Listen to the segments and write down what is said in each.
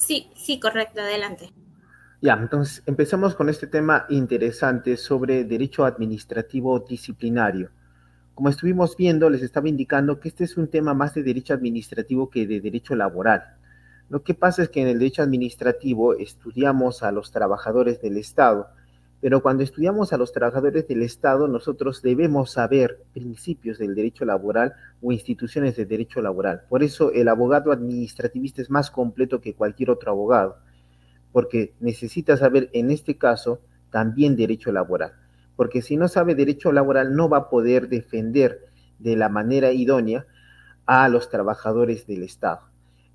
Sí, sí, correcto, adelante. Ya, entonces empezamos con este tema interesante sobre derecho administrativo disciplinario. Como estuvimos viendo, les estaba indicando que este es un tema más de derecho administrativo que de derecho laboral. Lo que pasa es que en el derecho administrativo estudiamos a los trabajadores del Estado, pero cuando estudiamos a los trabajadores del Estado, nosotros debemos saber principios del derecho laboral o instituciones de derecho laboral. Por eso el abogado administrativista es más completo que cualquier otro abogado, porque necesita saber en este caso también derecho laboral, porque si no sabe derecho laboral no va a poder defender de la manera idónea a los trabajadores del Estado.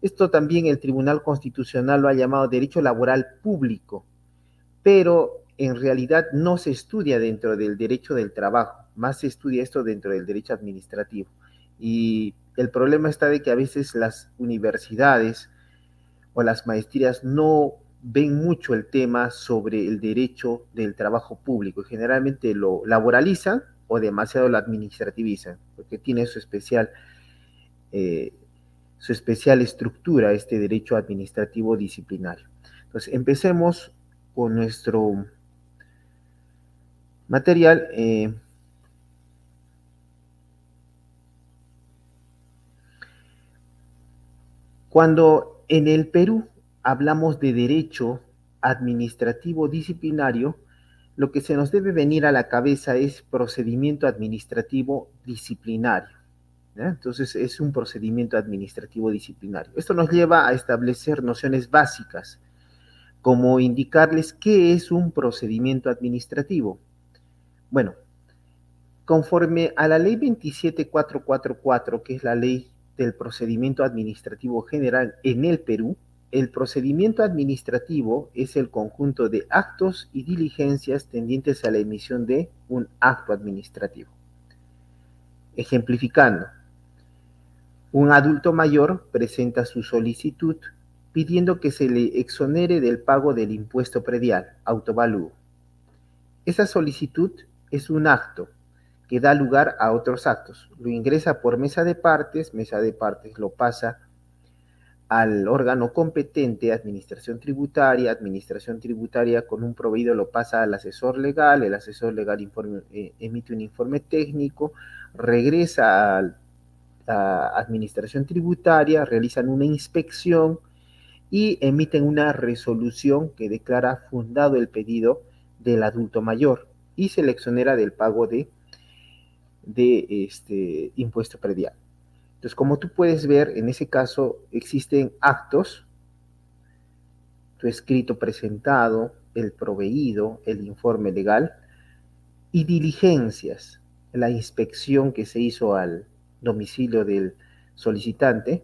Esto también el Tribunal Constitucional lo ha llamado derecho laboral público, pero en realidad no se estudia dentro del derecho del trabajo, más se estudia esto dentro del derecho administrativo. Y el problema está de que a veces las universidades o las maestrías no ven mucho el tema sobre el derecho del trabajo público. Generalmente lo laboralizan o demasiado lo administrativizan, porque tiene su especial, eh, su especial estructura este derecho administrativo disciplinario. Entonces, empecemos con nuestro material. Eh, cuando en el Perú hablamos de derecho administrativo disciplinario, lo que se nos debe venir a la cabeza es procedimiento administrativo disciplinario. Entonces es un procedimiento administrativo disciplinario. Esto nos lleva a establecer nociones básicas, como indicarles qué es un procedimiento administrativo. Bueno, conforme a la ley 27444, que es la ley del procedimiento administrativo general en el Perú, el procedimiento administrativo es el conjunto de actos y diligencias tendientes a la emisión de un acto administrativo. Ejemplificando, un adulto mayor presenta su solicitud pidiendo que se le exonere del pago del impuesto predial, autovalúo. Esa solicitud es un acto que da lugar a otros actos. Lo ingresa por mesa de partes, mesa de partes lo pasa al órgano competente, administración tributaria, administración tributaria con un proveído lo pasa al asesor legal, el asesor legal eh, emite un informe técnico, regresa a, a administración tributaria, realizan una inspección y emiten una resolución que declara fundado el pedido del adulto mayor y se le exonera del pago de, de este impuesto predial. Entonces, como tú puedes ver, en ese caso existen actos, tu escrito presentado, el proveído, el informe legal y diligencias, la inspección que se hizo al domicilio del solicitante,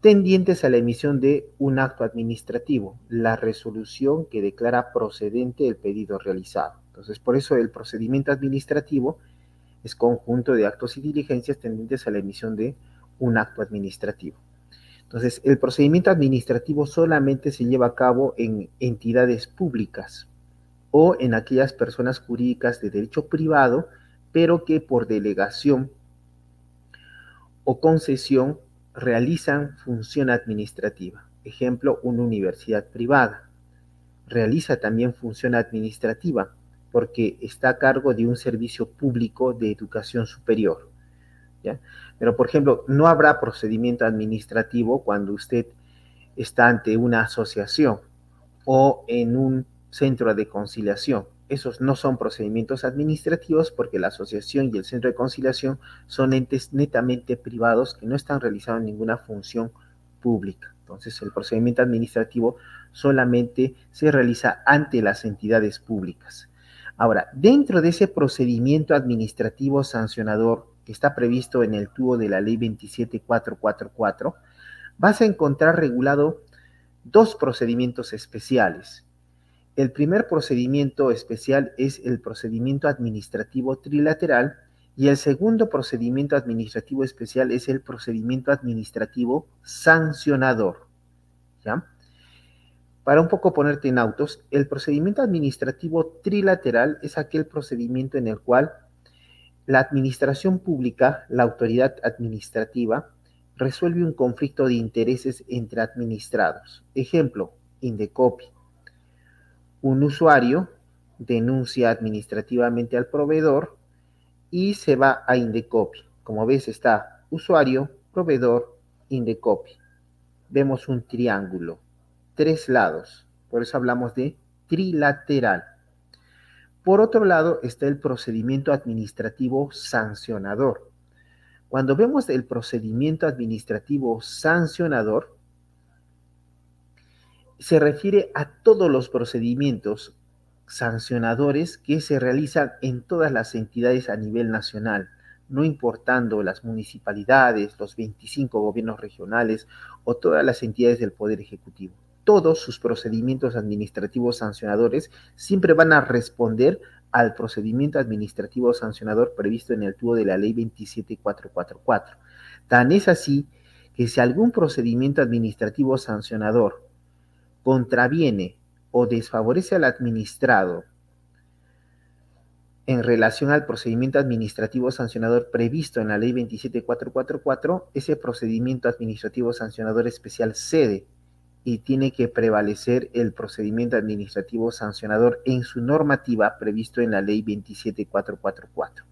tendientes a la emisión de un acto administrativo, la resolución que declara procedente el pedido realizado. Entonces, por eso el procedimiento administrativo es conjunto de actos y diligencias tendientes a la emisión de un acto administrativo. Entonces, el procedimiento administrativo solamente se lleva a cabo en entidades públicas o en aquellas personas jurídicas de derecho privado, pero que por delegación o concesión realizan función administrativa. Ejemplo, una universidad privada. Realiza también función administrativa porque está a cargo de un servicio público de educación superior. ¿ya? Pero, por ejemplo, no habrá procedimiento administrativo cuando usted está ante una asociación o en un centro de conciliación. Esos no son procedimientos administrativos porque la asociación y el centro de conciliación son entes netamente privados que no están realizando ninguna función pública. Entonces, el procedimiento administrativo solamente se realiza ante las entidades públicas. Ahora, dentro de ese procedimiento administrativo sancionador que está previsto en el tubo de la ley 27444, vas a encontrar regulado dos procedimientos especiales. El primer procedimiento especial es el procedimiento administrativo trilateral y el segundo procedimiento administrativo especial es el procedimiento administrativo sancionador. ¿Ya? Para un poco ponerte en autos, el procedimiento administrativo trilateral es aquel procedimiento en el cual la administración pública, la autoridad administrativa, resuelve un conflicto de intereses entre administrados. Ejemplo, Indecopi. Un usuario denuncia administrativamente al proveedor y se va a Indecopi. Como ves está usuario, proveedor, Indecopi. Vemos un triángulo, tres lados. Por eso hablamos de trilateral. Por otro lado está el procedimiento administrativo sancionador. Cuando vemos el procedimiento administrativo sancionador, se refiere a todos los procedimientos sancionadores que se realizan en todas las entidades a nivel nacional, no importando las municipalidades, los 25 gobiernos regionales o todas las entidades del Poder Ejecutivo. Todos sus procedimientos administrativos sancionadores siempre van a responder al procedimiento administrativo sancionador previsto en el tubo de la ley 27444. Tan es así que si algún procedimiento administrativo sancionador contraviene o desfavorece al administrado en relación al procedimiento administrativo sancionador previsto en la ley 27444, ese procedimiento administrativo sancionador especial cede y tiene que prevalecer el procedimiento administrativo sancionador en su normativa previsto en la ley 27444.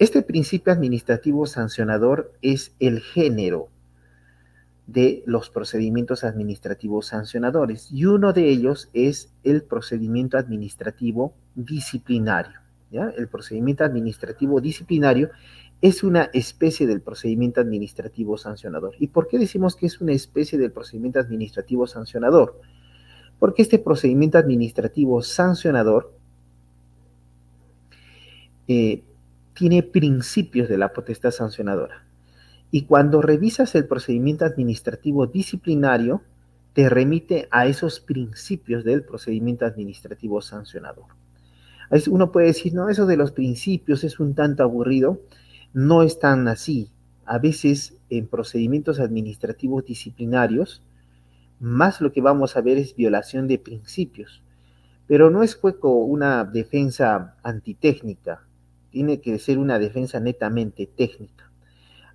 Este principio administrativo sancionador es el género de los procedimientos administrativos sancionadores y uno de ellos es el procedimiento administrativo disciplinario. ¿ya? El procedimiento administrativo disciplinario es una especie del procedimiento administrativo sancionador. ¿Y por qué decimos que es una especie del procedimiento administrativo sancionador? Porque este procedimiento administrativo sancionador eh, tiene principios de la potestad sancionadora. Y cuando revisas el procedimiento administrativo disciplinario, te remite a esos principios del procedimiento administrativo sancionador. Uno puede decir, no, eso de los principios es un tanto aburrido. No es tan así. A veces en procedimientos administrativos disciplinarios, más lo que vamos a ver es violación de principios. Pero no es una defensa antitécnica, tiene que ser una defensa netamente técnica.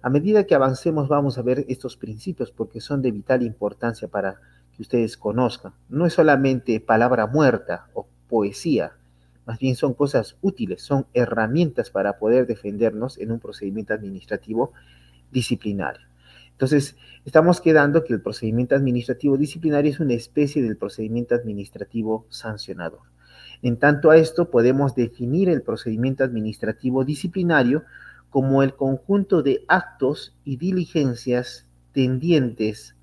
A medida que avancemos vamos a ver estos principios porque son de vital importancia para que ustedes conozcan. No es solamente palabra muerta o poesía, más bien son cosas útiles, son herramientas para poder defendernos en un procedimiento administrativo disciplinario. Entonces, estamos quedando que el procedimiento administrativo disciplinario es una especie del procedimiento administrativo sancionador. En tanto a esto, podemos definir el procedimiento administrativo disciplinario como el conjunto de actos y diligencias tendientes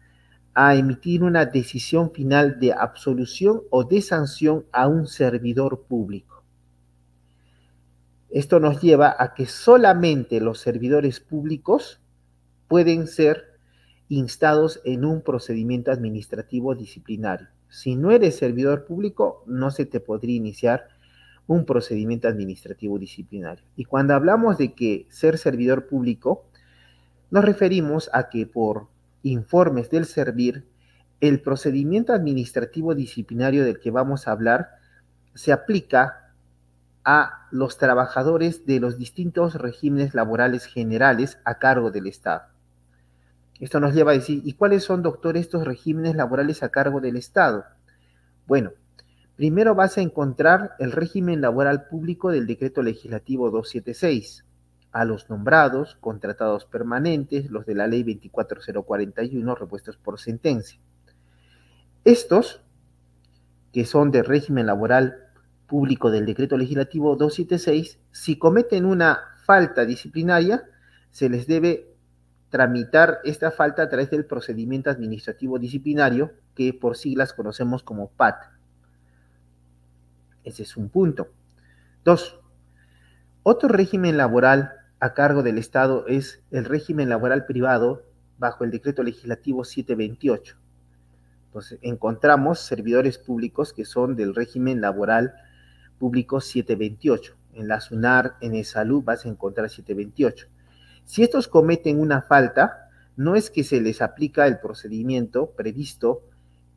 a emitir una decisión final de absolución o de sanción a un servidor público. Esto nos lleva a que solamente los servidores públicos pueden ser instados en un procedimiento administrativo disciplinario. Si no eres servidor público, no se te podría iniciar un procedimiento administrativo disciplinario. Y cuando hablamos de que ser servidor público, nos referimos a que por informes del servir, el procedimiento administrativo disciplinario del que vamos a hablar se aplica a los trabajadores de los distintos regímenes laborales generales a cargo del Estado. Esto nos lleva a decir, ¿y cuáles son, doctor, estos regímenes laborales a cargo del Estado? Bueno, Primero vas a encontrar el régimen laboral público del decreto legislativo 276, a los nombrados, contratados permanentes, los de la ley 24041, repuestos por sentencia. Estos, que son del régimen laboral público del decreto legislativo 276, si cometen una falta disciplinaria, se les debe tramitar esta falta a través del procedimiento administrativo disciplinario, que por siglas conocemos como PAT. Ese es un punto. Dos, otro régimen laboral a cargo del Estado es el régimen laboral privado bajo el decreto legislativo 728. Entonces, encontramos servidores públicos que son del régimen laboral público 728. En la SUNAR, en el Salud, vas a encontrar 728. Si estos cometen una falta, no es que se les aplica el procedimiento previsto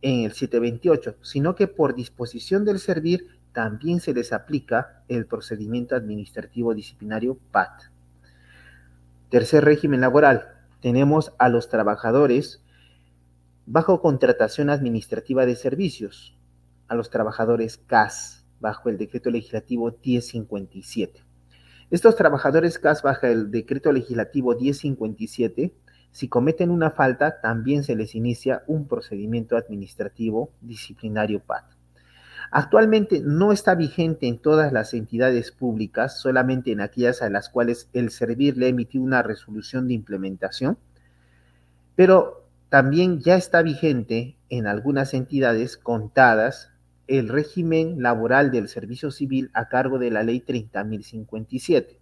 en el 728, sino que por disposición del servir también se les aplica el procedimiento administrativo disciplinario PAT. Tercer régimen laboral. tenemos a los trabajadores bajo contratación administrativa de servicios, a los trabajadores CAS, bajo el decreto legislativo 1057. Estos trabajadores CAS, bajo el decreto legislativo 1057, si cometen una falta, también se les inicia un procedimiento administrativo disciplinario PAT. Actualmente no está vigente en todas las entidades públicas, solamente en aquellas a las cuales el servir le ha emitido una resolución de implementación, pero también ya está vigente en algunas entidades contadas el régimen laboral del servicio civil a cargo de la ley 30.057.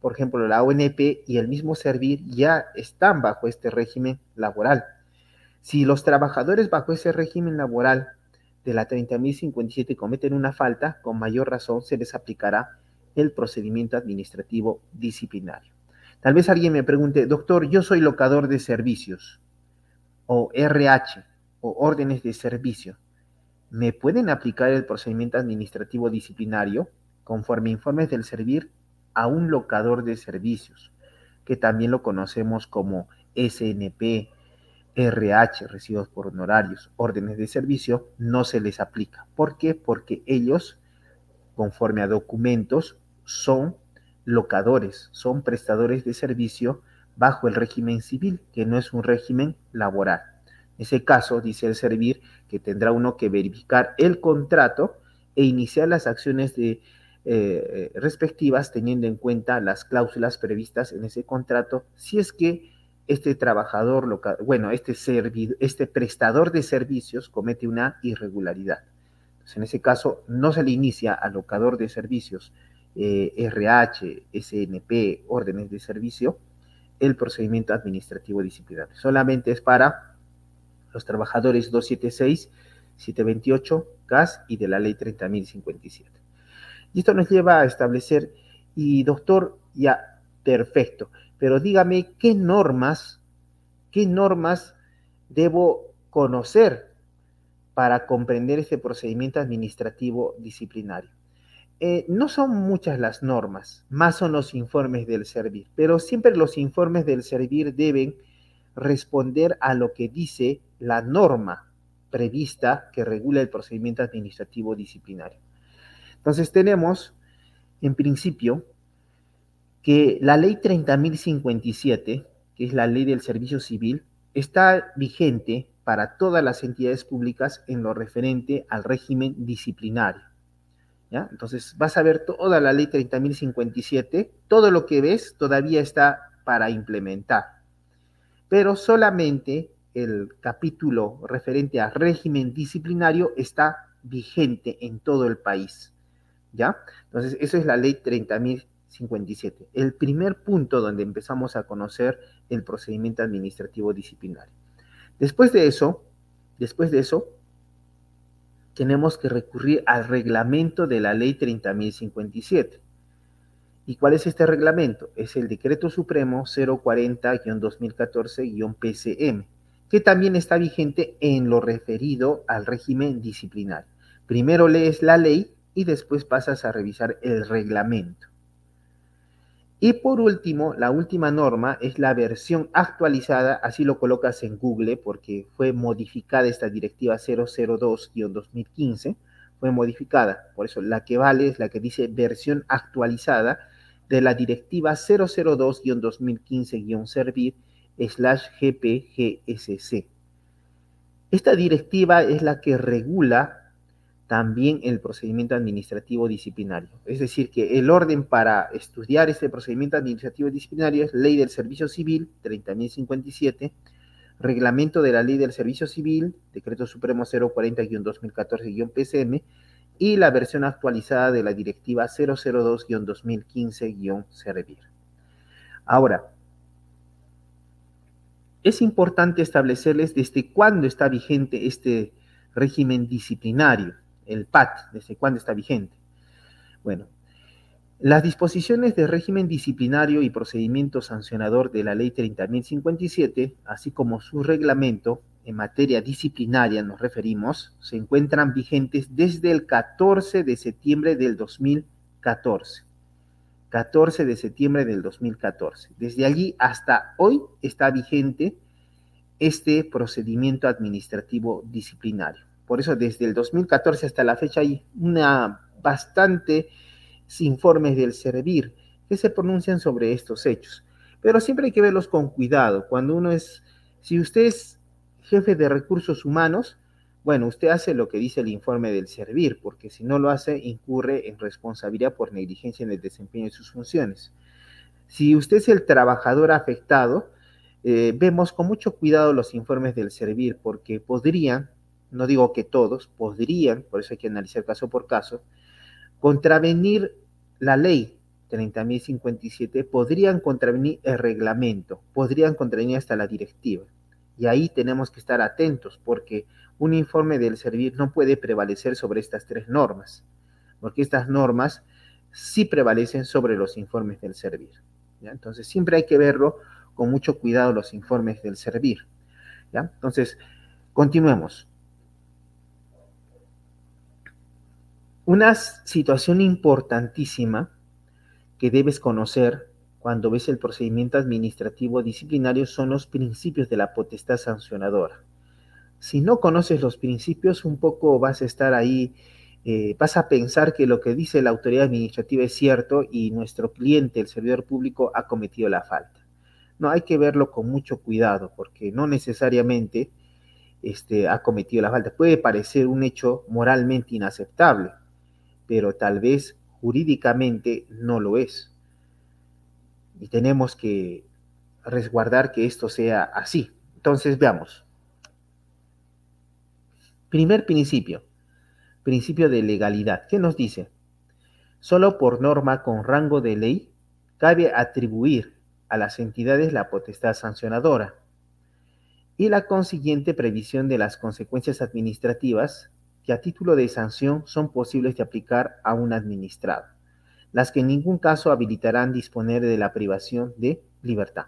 Por ejemplo, la ONP y el mismo servir ya están bajo este régimen laboral. Si los trabajadores bajo ese régimen laboral de la 30.057 cometen una falta, con mayor razón se les aplicará el procedimiento administrativo disciplinario. Tal vez alguien me pregunte, doctor, yo soy locador de servicios o RH o órdenes de servicio. ¿Me pueden aplicar el procedimiento administrativo disciplinario conforme informes del servir a un locador de servicios, que también lo conocemos como SNP, RH, recibidos por honorarios, órdenes de servicio, no se les aplica. ¿Por qué? Porque ellos, conforme a documentos, son locadores, son prestadores de servicio bajo el régimen civil, que no es un régimen laboral. Ese caso, dice el servir que tendrá uno que verificar el contrato e iniciar las acciones de, eh, respectivas teniendo en cuenta las cláusulas previstas en ese contrato, si es que este trabajador, bueno, este, este prestador de servicios comete una irregularidad. Entonces, en ese caso, no se le inicia al locador de servicios RH, eh, SNP, órdenes de servicio, el procedimiento administrativo disciplinario. Solamente es para los trabajadores 276, 728, CAS y de la ley 30.057. Y esto nos lleva a establecer, y doctor, ya, perfecto, pero dígame qué normas, qué normas debo conocer para comprender este procedimiento administrativo disciplinario. Eh, no son muchas las normas, más son los informes del servir, pero siempre los informes del servir deben responder a lo que dice la norma prevista que regula el procedimiento administrativo disciplinario. Entonces tenemos, en principio, que la ley 30.057, que es la ley del servicio civil, está vigente para todas las entidades públicas en lo referente al régimen disciplinario. Entonces vas a ver toda la ley 30.057, todo lo que ves todavía está para implementar, pero solamente el capítulo referente a régimen disciplinario está vigente en todo el país. ¿Ya? Entonces, eso es la ley 30.057, el primer punto donde empezamos a conocer el procedimiento administrativo disciplinario. Después de eso, después de eso, tenemos que recurrir al reglamento de la ley 30.057. ¿Y cuál es este reglamento? Es el Decreto Supremo 040-2014-PCM, que también está vigente en lo referido al régimen disciplinario. Primero lees la ley y después pasas a revisar el reglamento. Y por último, la última norma es la versión actualizada, así lo colocas en Google porque fue modificada esta directiva 002-2015, fue modificada. Por eso la que vale es la que dice versión actualizada de la directiva 002-2015-servir slash GPGSC. Esta directiva es la que regula también el procedimiento administrativo disciplinario. Es decir, que el orden para estudiar este procedimiento administrativo disciplinario es Ley del Servicio Civil 30.057, Reglamento de la Ley del Servicio Civil, Decreto Supremo 040-2014-PCM, y la versión actualizada de la Directiva 002-2015-Servir. Ahora, es importante establecerles desde cuándo está vigente este régimen disciplinario el PAT, desde cuándo está vigente. Bueno, las disposiciones de régimen disciplinario y procedimiento sancionador de la Ley 30.057, así como su reglamento en materia disciplinaria, nos referimos, se encuentran vigentes desde el 14 de septiembre del 2014. 14 de septiembre del 2014. Desde allí hasta hoy está vigente este procedimiento administrativo disciplinario. Por eso desde el 2014 hasta la fecha hay una bastante informes del servir que se pronuncian sobre estos hechos. Pero siempre hay que verlos con cuidado. Cuando uno es, si usted es jefe de recursos humanos, bueno, usted hace lo que dice el informe del servir, porque si no lo hace, incurre en responsabilidad por negligencia en el desempeño de sus funciones. Si usted es el trabajador afectado, eh, vemos con mucho cuidado los informes del servir, porque podrían, no digo que todos, podrían, por eso hay que analizar caso por caso, contravenir la ley 30.057, podrían contravenir el reglamento, podrían contravenir hasta la directiva. Y ahí tenemos que estar atentos porque un informe del servir no puede prevalecer sobre estas tres normas, porque estas normas sí prevalecen sobre los informes del servir. Entonces siempre hay que verlo con mucho cuidado los informes del servir. Entonces, continuemos. Una situación importantísima que debes conocer cuando ves el procedimiento administrativo disciplinario son los principios de la potestad sancionadora. Si no conoces los principios, un poco vas a estar ahí, eh, vas a pensar que lo que dice la autoridad administrativa es cierto y nuestro cliente, el servidor público, ha cometido la falta. No, hay que verlo con mucho cuidado porque no necesariamente este, ha cometido la falta. Puede parecer un hecho moralmente inaceptable, pero tal vez jurídicamente no lo es y tenemos que resguardar que esto sea así. Entonces, veamos. Primer principio, principio de legalidad. ¿Qué nos dice? Solo por norma con rango de ley cabe atribuir a las entidades la potestad sancionadora y la consiguiente previsión de las consecuencias administrativas que a título de sanción son posibles de aplicar a un administrado las que en ningún caso habilitarán disponer de la privación de libertad.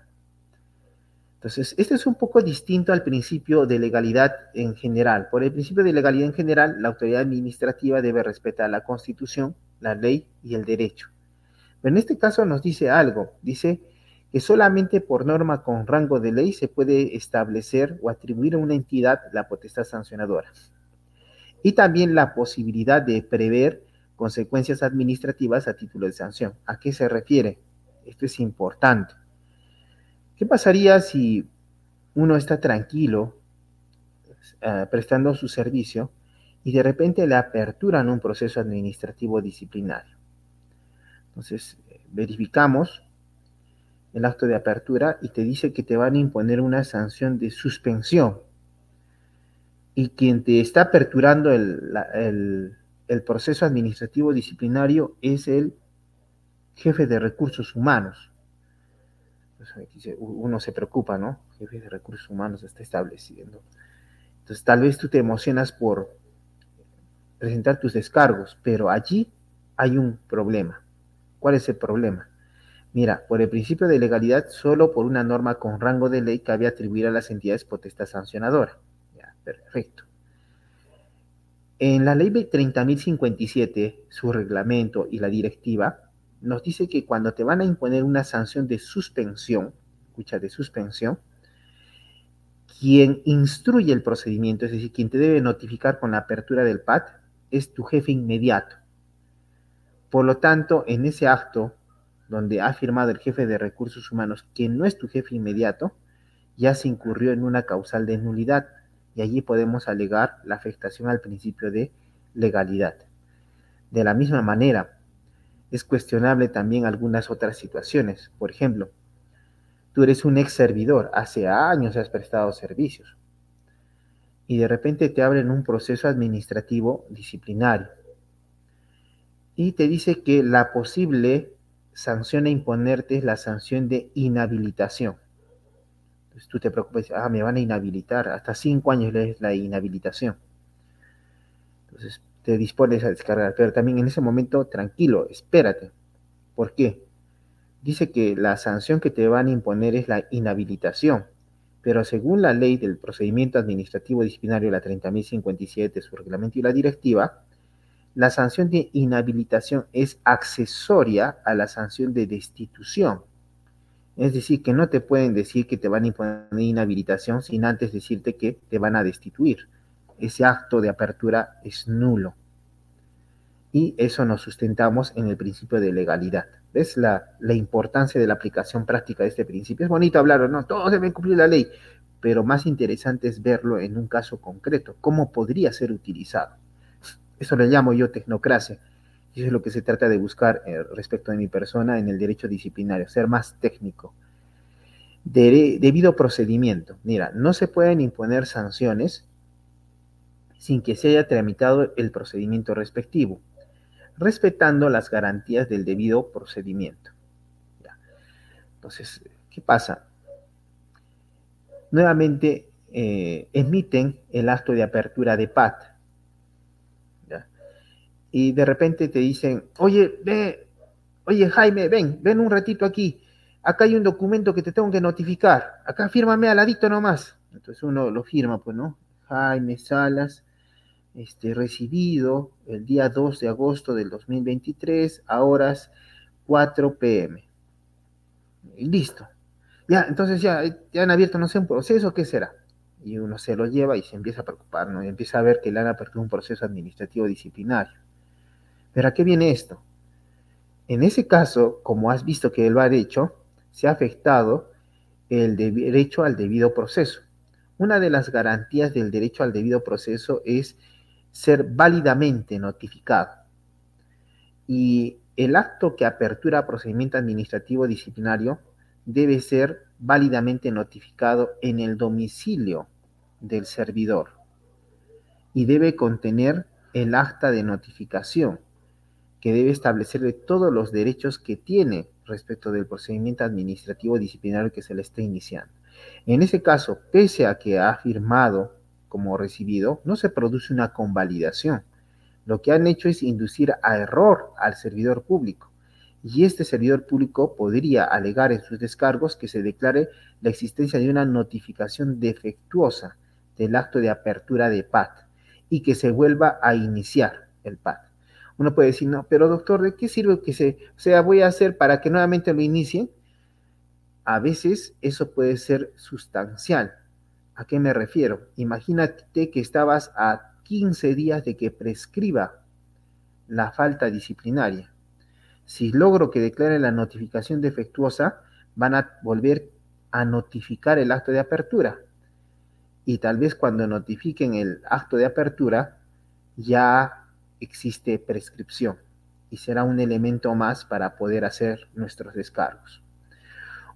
Entonces, este es un poco distinto al principio de legalidad en general. Por el principio de legalidad en general, la autoridad administrativa debe respetar la constitución, la ley y el derecho. Pero en este caso nos dice algo, dice que solamente por norma con rango de ley se puede establecer o atribuir a una entidad la potestad sancionadora. Y también la posibilidad de prever consecuencias administrativas a título de sanción. ¿A qué se refiere? Esto es importante. ¿Qué pasaría si uno está tranquilo eh, prestando su servicio y de repente le aperturan un proceso administrativo disciplinario? Entonces, verificamos el acto de apertura y te dice que te van a imponer una sanción de suspensión. Y quien te está aperturando el proceso administrativo disciplinario es el jefe de recursos humanos. Uno se preocupa, ¿no? Jefe de recursos humanos está estableciendo. Entonces, tal vez tú te emocionas por presentar tus descargos, pero allí hay un problema. ¿Cuál es el problema? Mira, por el principio de legalidad, solo por una norma con rango de ley cabe atribuir a las entidades potestad sancionadora. Ya, perfecto. En la ley 30.057, su reglamento y la directiva, nos dice que cuando te van a imponer una sanción de suspensión, escucha, de suspensión, quien instruye el procedimiento, es decir, quien te debe notificar con la apertura del PAT, es tu jefe inmediato. Por lo tanto, en ese acto donde ha firmado el jefe de recursos humanos que no es tu jefe inmediato, ya se incurrió en una causal de nulidad y allí podemos alegar la afectación al principio de legalidad. De la misma manera, es cuestionable también algunas otras situaciones. Por ejemplo, tú eres un ex servidor, hace años has prestado servicios y de repente te abren un proceso administrativo disciplinario y te dice que la posible sanción a imponerte es la sanción de inhabilitación. Pues, tú te preocupas, ah, me van a inhabilitar, hasta cinco años es la inhabilitación. Entonces te dispones a descargar, pero también en ese momento, tranquilo, espérate. ¿Por qué? Dice que la sanción que te van a imponer es la inhabilitación, pero según la ley del procedimiento administrativo disciplinario, la 30.057, su reglamento y la directiva, la sanción de inhabilitación es accesoria a la sanción de destitución. Es decir, que no te pueden decir que te van a imponer inhabilitación sin antes decirte que te van a destituir. Ese acto de apertura es nulo. Y eso nos sustentamos en el principio de legalidad. ¿Ves la, importancia de la aplicación práctica de este principio? Es bonito hablar, ¿no? Todos deben cumplir la ley, pero más interesante es verlo en un caso concreto, cómo podría ser utilizado. Eso le llamo yo tecnocracia. Y eso es lo que se trata de buscar eh, respecto de mi persona en el derecho disciplinario, ser más técnico. debido procedimiento. Mira, no se pueden imponer sanciones sin que se haya tramitado el procedimiento respectivo, respetando las garantías del debido procedimiento. Entonces, ¿qué pasa? Nuevamente eh, emiten el acto de apertura de PAT y de repente te dicen, oye, ve, oye Jaime, ven, ven un ratito aquí, acá hay un documento que te tengo que notificar, acá fírmame al ladito nomás. Entonces uno lo firma, pues, ¿no? Jaime Salas, este, recibido el día 2 de agosto del 2023 a horas 4 pm. Y listo. Ya, entonces ya, ya han abierto, no sé, un proceso, ¿qué será? Y uno se lo lleva y se empieza a preocupar, ¿no? Y empieza a ver que le han apertado un proceso administrativo disciplinario. Pero ¿a qué viene esto? En ese caso, como has visto que él lo ha hecho, se ha afectado el derecho al debido proceso. Una de las garantías del derecho al debido proceso es ser válidamente notificado. Y el acto que apertura procedimiento administrativo disciplinario debe ser válidamente notificado en el domicilio del servidor y debe contener el acta de notificación que debe establecerle todos los derechos que tiene respecto del procedimiento administrativo disciplinario que se le está iniciando. En ese caso, pese a que ha firmado como recibido, no se produce una convalidación. Lo que han hecho es inducir a error al servidor público. Y este servidor público podría alegar en sus descargos que se declare la existencia de una notificación defectuosa del acto de apertura de PAT y que se vuelva a iniciar el PAT. Uno puede decir, no, pero doctor, ¿de qué sirve que se, o sea, voy a hacer para que nuevamente lo inicie? A veces eso puede ser sustancial. ¿A qué me refiero? Imagínate que estabas a 15 días de que prescriba la falta disciplinaria. Si logro que declare la notificación defectuosa, van a volver a notificar el acto de apertura. Y tal vez cuando notifiquen el acto de apertura, ya existe prescripción y será un elemento más para poder hacer nuestros descargos.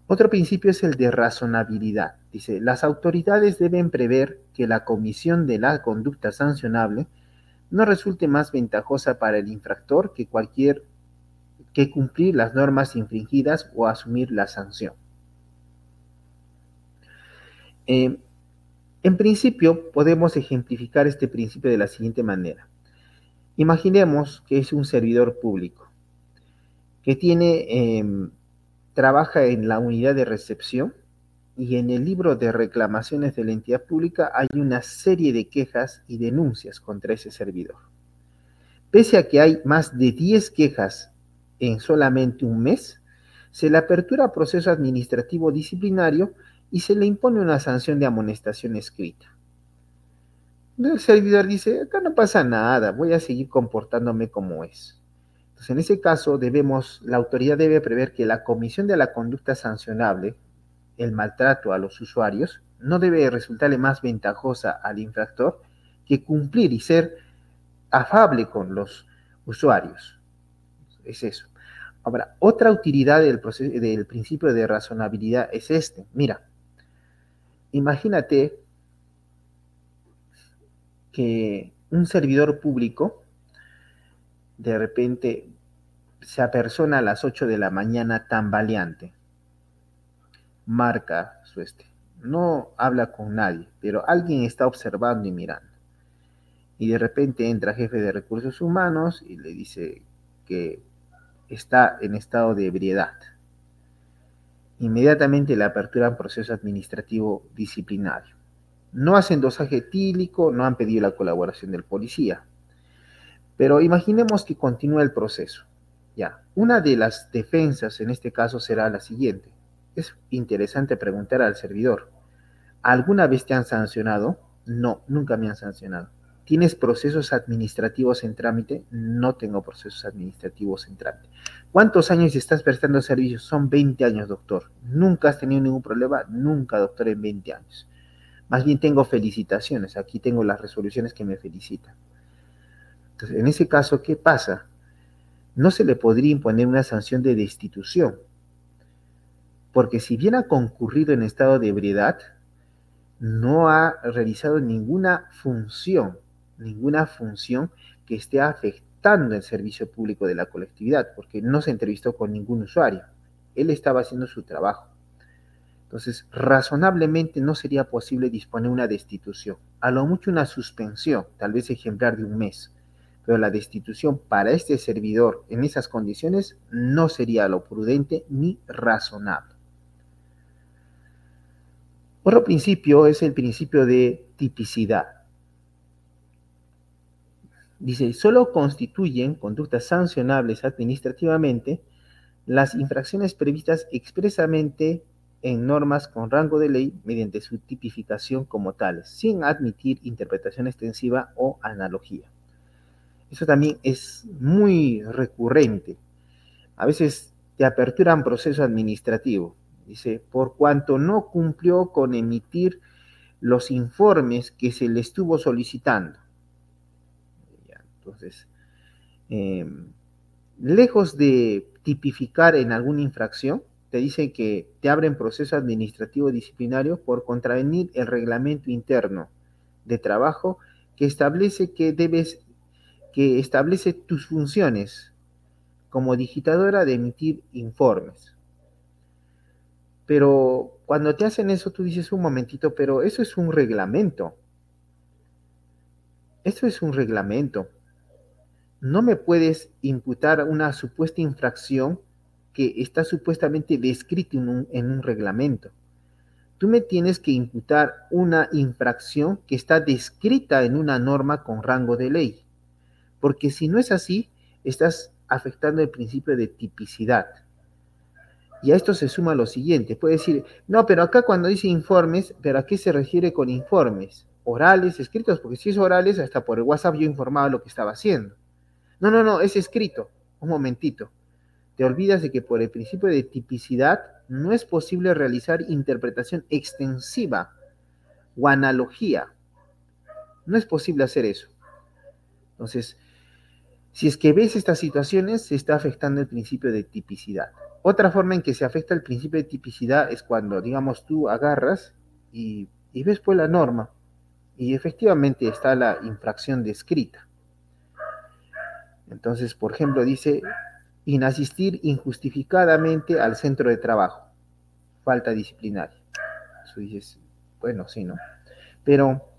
Otro principio es el de razonabilidad. Dice, las autoridades deben prever que la comisión de la conducta sancionable no resulte más ventajosa para el infractor que cualquier que cumplir las normas infringidas o asumir la sanción. Eh, en principio, podemos ejemplificar este principio de la siguiente manera. Imaginemos que es un servidor público que tiene, em, trabaja en la unidad de recepción y en el libro de reclamaciones de la entidad pública hay una serie de quejas y denuncias contra ese servidor. Pese a que hay más de 10 quejas en solamente un mes, se le apertura proceso administrativo disciplinario y se le impone una sanción de amonestación escrita. El servidor dice, acá no pasa nada, voy a seguir comportándome como es. Entonces, en ese caso, debemos, la autoridad debe prever que la comisión de la conducta sancionable, el maltrato a los usuarios, no debe resultarle más ventajosa al infractor que cumplir y ser afable con los usuarios. Es eso. Ahora, otra utilidad del, del principio de razonabilidad es este. Mira, imagínate que un servidor público de repente se apersona a las 8 de la mañana tambaleante, marca su este, no habla con nadie, pero alguien está observando y mirando. Y de repente entra jefe de recursos humanos y le dice que está en estado de ebriedad. Inmediatamente le apertura un proceso administrativo disciplinario. No hacen dosaje etílico, no han pedido la colaboración del policía. Pero imaginemos que continúa el proceso. Ya, una de las defensas en este caso será la siguiente. Es interesante preguntar al servidor, ¿alguna vez te han sancionado? No, nunca me han sancionado. ¿Tienes procesos administrativos en trámite? No tengo procesos administrativos en trámite. ¿Cuántos años estás prestando servicios? Son 20 años, doctor. ¿Nunca has tenido ningún problema? Nunca, doctor, en 20 años. Más bien tengo felicitaciones. Aquí tengo las resoluciones que me felicitan. Entonces, en ese caso, ¿qué pasa? No se le podría imponer una sanción de destitución. Porque si bien ha concurrido en estado de ebriedad, no ha realizado ninguna función ninguna función que esté afectando el servicio público de la colectividad, porque no se entrevistó con ningún usuario. Él estaba haciendo su trabajo. Entonces, razonablemente no sería posible disponer una destitución, a lo mucho una suspensión, tal vez ejemplar de un mes, pero la destitución para este servidor en esas condiciones no sería lo prudente ni razonable. Otro principio es el principio de tipicidad. Dice, solo constituyen conductas sancionables administrativamente las infracciones previstas expresamente en normas con rango de ley mediante su tipificación como tales, sin admitir interpretación extensiva o analogía. Eso también es muy recurrente. A veces te aperturan proceso administrativo. Dice, por cuanto no cumplió con emitir los informes que se le estuvo solicitando entonces, em, lejos de tipificar en alguna infracción, te dicen que te abren proceso administrativo disciplinario por contravenir el reglamento interno de trabajo que establece que debes, que establece tus funciones como digitadora de emitir informes. Pero cuando te hacen eso, tú dices un momentito, pero eso es un reglamento. Eso es un reglamento no me puedes imputar una supuesta infracción que está supuestamente descrita en un, reglamento. Tú me tienes que imputar una infracción que está descrita en una norma con rango de ley. Porque si no es así, estás afectando el principio de tipicidad. Y a esto se suma lo siguiente. Puede decir, no, pero acá cuando dice informes, ¿pero a qué se refiere con informes? Orales, escritos, porque si es orales, hasta por el WhatsApp yo informaba lo que estaba haciendo. No, no, no, es escrito. Un momentito. Te olvidas de que por el principio de tipicidad no es posible realizar interpretación extensiva o analogía. No es posible hacer eso. Entonces, si es que ves estas situaciones, se está afectando el principio de tipicidad. Otra forma en que se afecta el principio de tipicidad es cuando, digamos, tú agarras y, y ves pues la norma y efectivamente está la infracción descrita. Entonces, por ejemplo, dice inasistir injustificadamente al centro de trabajo. Falta disciplinaria. Eso dices, bueno, sí, ¿no? Pero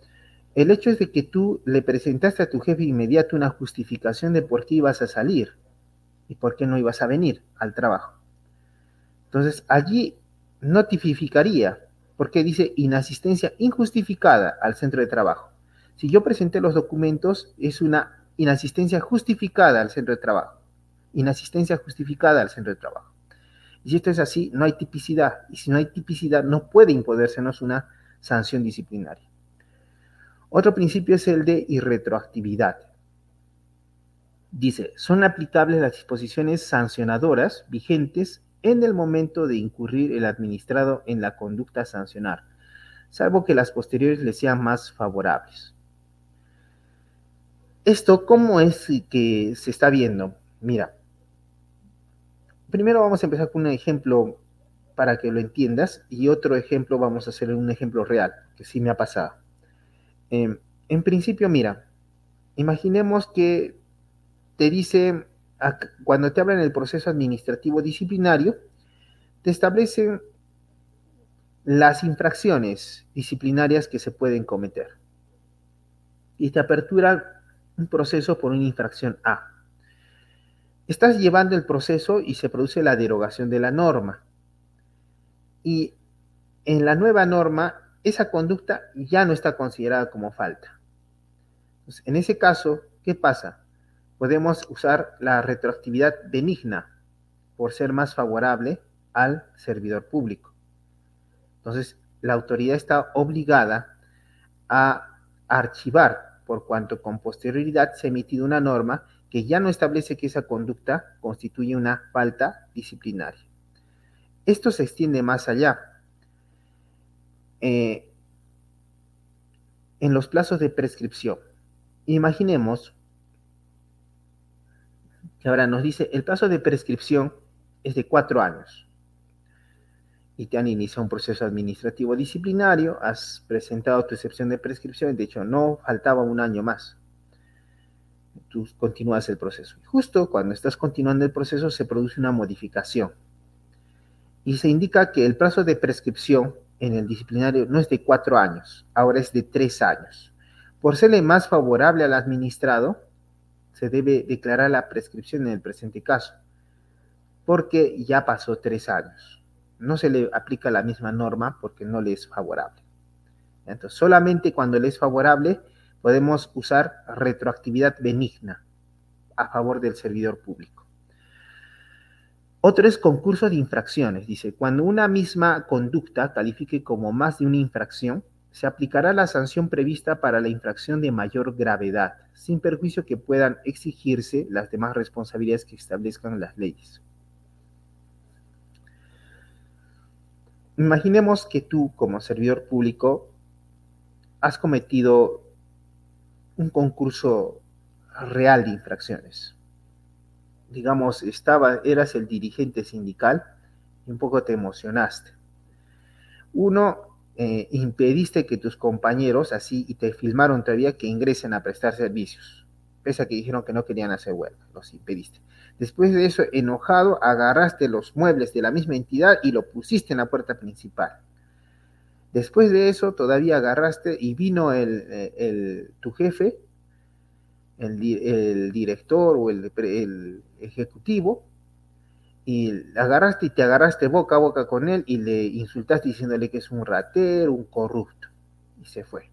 el hecho es de que tú le presentaste a tu jefe inmediato una justificación de por qué ibas a salir y por qué no ibas a venir al trabajo. Entonces, allí notificaría, porque dice inasistencia injustificada al centro de trabajo. Si yo presenté los documentos, es una inasistencia justificada al centro de trabajo. Inasistencia justificada al centro de trabajo. Y si esto es así, no hay tipicidad. Y si no hay tipicidad, no puede imponérsenos una sanción disciplinaria. Otro principio es el de irretroactividad. Dice, son aplicables las disposiciones sancionadoras vigentes en el momento de incurrir el administrado en la conducta sancionar, salvo que las posteriores le sean más favorables. Esto, ¿cómo es que se está viendo? Mira, primero vamos a empezar con un ejemplo para que lo entiendas y otro ejemplo vamos a hacer un ejemplo real, que sí me ha pasado. Em, en principio, mira, imaginemos que te dice, cuando te hablan del proceso administrativo disciplinario, te establecen las infracciones disciplinarias que se pueden cometer. Y te aperturan un proceso por una infracción A. Estás llevando el proceso y se produce la derogación de la norma. Y en la nueva norma, esa conducta ya no está considerada como falta. en ese caso, ¿qué pasa? podemos usar la retroactividad benigna por ser más favorable al servidor público. Entonces, la autoridad está obligada a archivar por cuanto con posterioridad se ha emitido una norma que ya no establece que esa conducta constituye una falta disciplinaria. Esto se extiende más allá. Eh, en los plazos de prescripción. Imaginemos que ahora nos dice el plazo de prescripción es de cuatro años y te han iniciado un proceso administrativo disciplinario, has presentado tu excepción de prescripción, de hecho no faltaba un año más. Tú continúas el proceso. Y justo cuando estás continuando el proceso se produce una modificación y se indica que el plazo de prescripción en el disciplinario no es de cuatro años, ahora es de tres años. Por serle más favorable al administrado, se debe declarar la prescripción en el presente caso, porque ya pasó tres años no se le aplica la misma norma porque no le es favorable. Entonces, solamente cuando le es favorable podemos usar retroactividad benigna a favor del servidor público. Otro es concurso de infracciones. Dice, cuando una misma conducta califique como más de una infracción, se aplicará la sanción prevista para la infracción de mayor gravedad, sin perjuicio que puedan exigirse las demás responsabilidades que establezcan las leyes. Imaginemos que tú como servidor público has cometido un concurso real de infracciones. Digamos, estaba, eras el dirigente sindical y un poco te emocionaste. Uno, eh, impediste que tus compañeros, así, y te filmaron todavía, que ingresen a prestar servicios, pese a que dijeron que no querían hacer huelga, los impediste. Después de eso, enojado, agarraste los muebles de la misma entidad y lo pusiste en la puerta principal. Después de eso, todavía agarraste y vino el, tu jefe, el, director o el, ejecutivo, y agarraste y te agarraste boca a boca con él y le insultaste diciéndole que es un ratero, un corrupto, y se fue.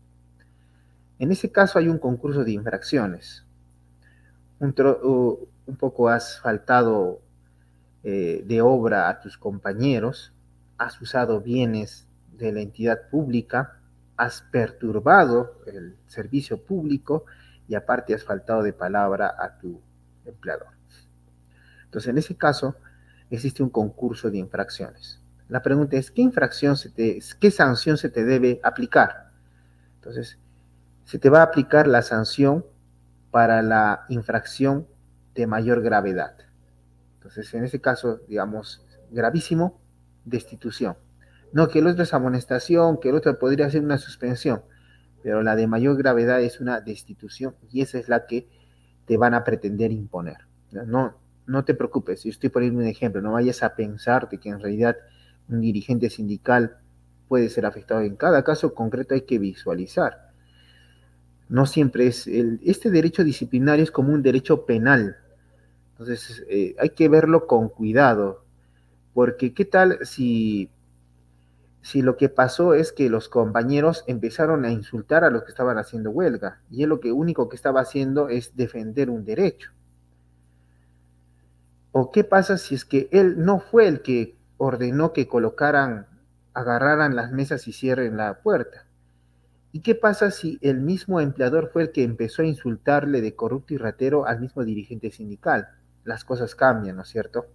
En ese caso hay un concurso de infracciones. Un, un poco has faltado eh, de obra a tus compañeros, has usado bienes de la entidad pública, has perturbado el servicio público y aparte has faltado de palabra a tu empleador. Entonces, en ese caso, existe un concurso de infracciones. La pregunta es, ¿qué infracción se te, qué sanción se te debe aplicar? Entonces, se te va a aplicar la sanción para la infracción de mayor gravedad. Entonces, en ese caso, digamos, gravísimo, destitución. No que el otro es amonestación, que el otro podría ser una suspensión, pero la de mayor gravedad es una destitución y esa es la que te van a pretender imponer. No, no te preocupes, yo estoy poniendo un ejemplo, no vayas a pensar que en realidad un dirigente sindical puede ser afectado. En cada caso concreto hay que visualizar. No siempre es, el, este derecho disciplinario es como un derecho penal, entonces, eh, hay que verlo con cuidado, porque ¿qué tal si, si lo que pasó es que los compañeros empezaron a insultar a los que estaban haciendo huelga y él lo que único que estaba haciendo es defender un derecho? ¿O qué pasa si es que él no fue el que ordenó que colocaran, agarraran las mesas y cierren la puerta? ¿Y qué pasa si el mismo empleador fue el que empezó a insultarle de corrupto y ratero al mismo dirigente sindical? las cosas cambian, ¿no es cierto?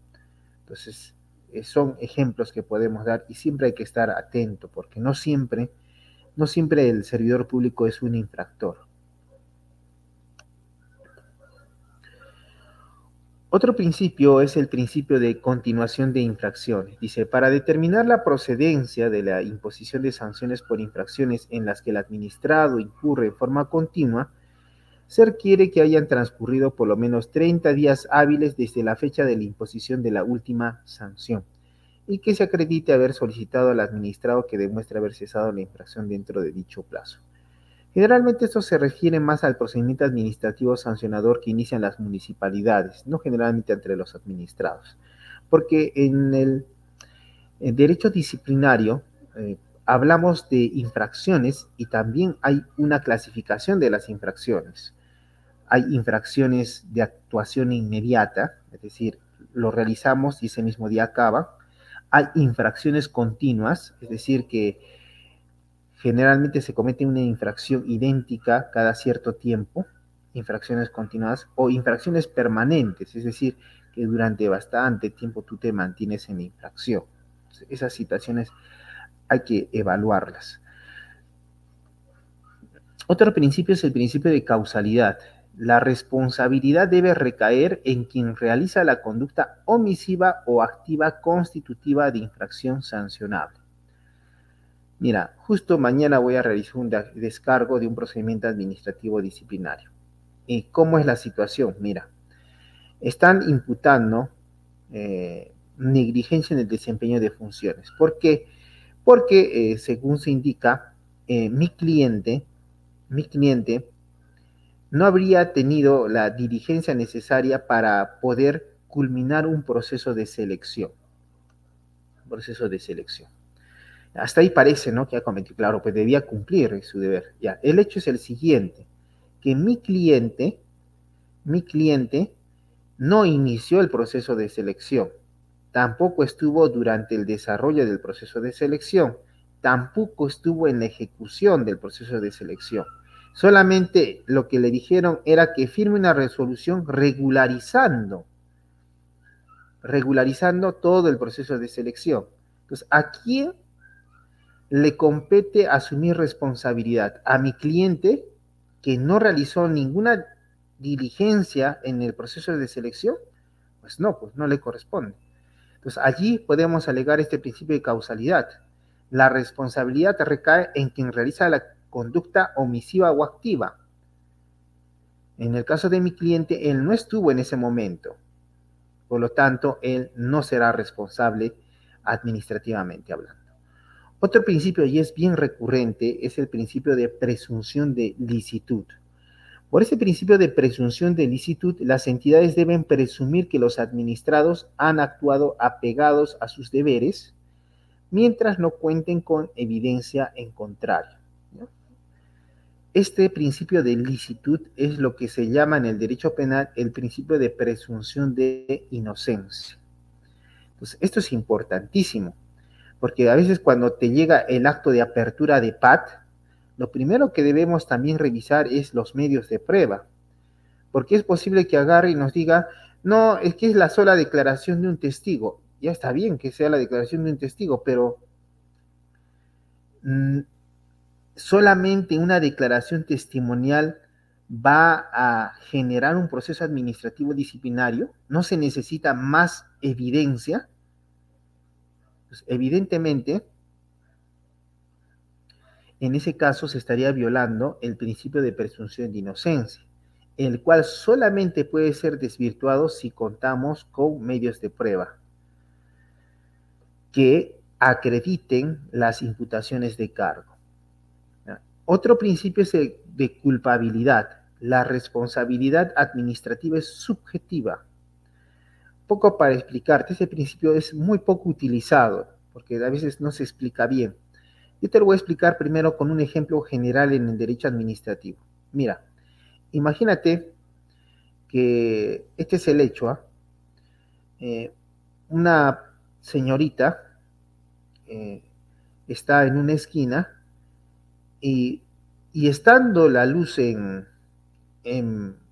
Entonces, son ejemplos que podemos dar y siempre hay que estar atento porque no siempre, no siempre el servidor público es un infractor. Otro principio es el principio de continuación de infracciones. Dice, para determinar la procedencia de la imposición de sanciones por infracciones en las que el administrado incurre en forma continua, se requiere que hayan transcurrido por lo menos 30 días hábiles desde la fecha de la imposición de la última sanción y que se acredite haber solicitado al administrado que demuestre haber cesado la infracción dentro de dicho plazo. Generalmente esto se refiere más al procedimiento administrativo sancionador que inician las municipalidades, no generalmente entre los administrados, porque en el, derecho disciplinario eh, hablamos de infracciones y también hay una clasificación de las infracciones hay infracciones de actuación inmediata, es decir, lo realizamos y ese mismo día acaba. Hay infracciones continuas, es decir, que generalmente se comete una infracción idéntica cada cierto tiempo, infracciones continuadas o infracciones permanentes, es decir, que durante bastante tiempo tú te mantienes en infracción. Esas situaciones hay que evaluarlas. Otro principio es el principio de causalidad. La responsabilidad debe recaer en quien realiza la conducta omisiva o activa constitutiva de infracción sancionable. Mira, justo mañana voy a realizar un descargo de un procedimiento administrativo disciplinario. ¿Y cómo es la situación? Mira, están imputando eh, negligencia en el desempeño de funciones. ¿Por qué? Porque, eh, según se indica, eh, mi cliente, mi cliente no habría tenido la diligencia necesaria para poder culminar un proceso de selección. Proceso de selección. Hasta ahí parece, ¿no? Que ha cometido, claro, pues debía cumplir su deber. Ya, el hecho es el siguiente, que mi cliente, mi cliente no inició el proceso de selección, tampoco estuvo durante el desarrollo del proceso de selección, tampoco estuvo en la ejecución del proceso de selección. Solamente lo que le dijeron era que firme una resolución regularizando, regularizando todo el proceso de selección. Entonces, ¿a quién le compete asumir responsabilidad? A mi cliente que no realizó ninguna diligencia en el proceso de selección. Pues no, pues no le corresponde. Entonces, allí podemos alegar este principio de causalidad. La responsabilidad recae en quien realiza la conducta omisiva o activa. En el caso de mi cliente, él no estuvo en ese momento. Por lo tanto, él no será responsable administrativamente hablando. Otro principio, y es bien recurrente, es el principio de presunción de licitud. Por ese principio de presunción de licitud, las entidades deben presumir que los administrados han actuado apegados a sus deberes mientras no cuenten con evidencia en contrario. Este principio de licitud es lo que se llama en el derecho penal el principio de presunción de inocencia. Entonces, esto es importantísimo, porque a veces cuando te llega el acto de apertura de PAT, lo primero que debemos también revisar es los medios de prueba, porque es posible que agarre y nos diga, no, es que es la sola declaración de un testigo. Ya está bien que sea la declaración de un testigo, pero mm, solamente una declaración testimonial va a generar un proceso administrativo disciplinario, no se necesita más evidencia. Pues, evidentemente, en ese caso se estaría violando el principio de presunción de inocencia, el cual solamente puede ser desvirtuado si contamos con medios de prueba que acrediten las imputaciones de cargo. Otro principio es el de culpabilidad. La responsabilidad administrativa es subjetiva. Poco para explicarte, ese principio es muy poco utilizado, porque a veces no se explica bien. Yo te lo voy a explicar primero con un ejemplo general en el derecho administrativo. Mira, imagínate que este es el hecho. ¿ah? Eh, una señorita eh, está en una esquina y, estando la luz en,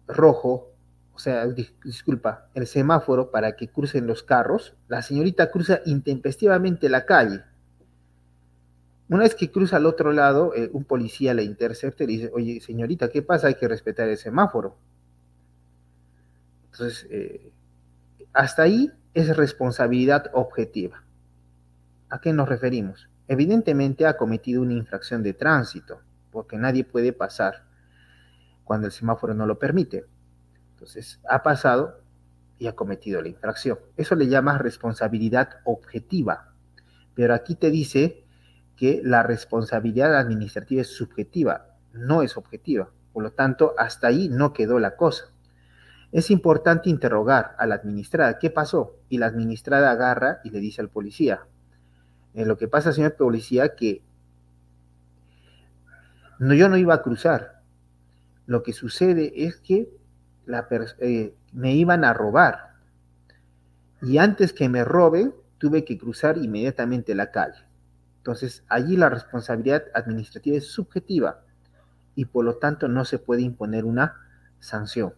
rojo, o sea, disculpa, el semáforo para que crucen los carros, la señorita cruza intempestivamente la calle. Una vez que cruza al otro lado, eh, un policía la intercepta y le dice, oye, señorita, ¿qué pasa? Hay que respetar el semáforo. Entonces, eh, hasta ahí es responsabilidad objetiva. ¿A qué nos referimos? Evidentemente ha cometido una infracción de tránsito, porque nadie puede pasar cuando el semáforo no lo permite. Entonces, ha pasado y ha cometido la infracción. Eso le llama responsabilidad objetiva. Pero aquí te dice que la responsabilidad administrativa es subjetiva, no es objetiva. Por lo tanto, hasta ahí no quedó la cosa. Es importante interrogar a la administrada, ¿qué pasó? Y la administrada agarra y le dice al policía, en lo que pasa, señor policía, que yo no iba a cruzar. Lo que sucede es que eh, me iban a robar. Y antes que me roben, tuve que cruzar inmediatamente la calle. Entonces, allí la responsabilidad administrativa es subjetiva y por lo tanto no se puede imponer una sanción.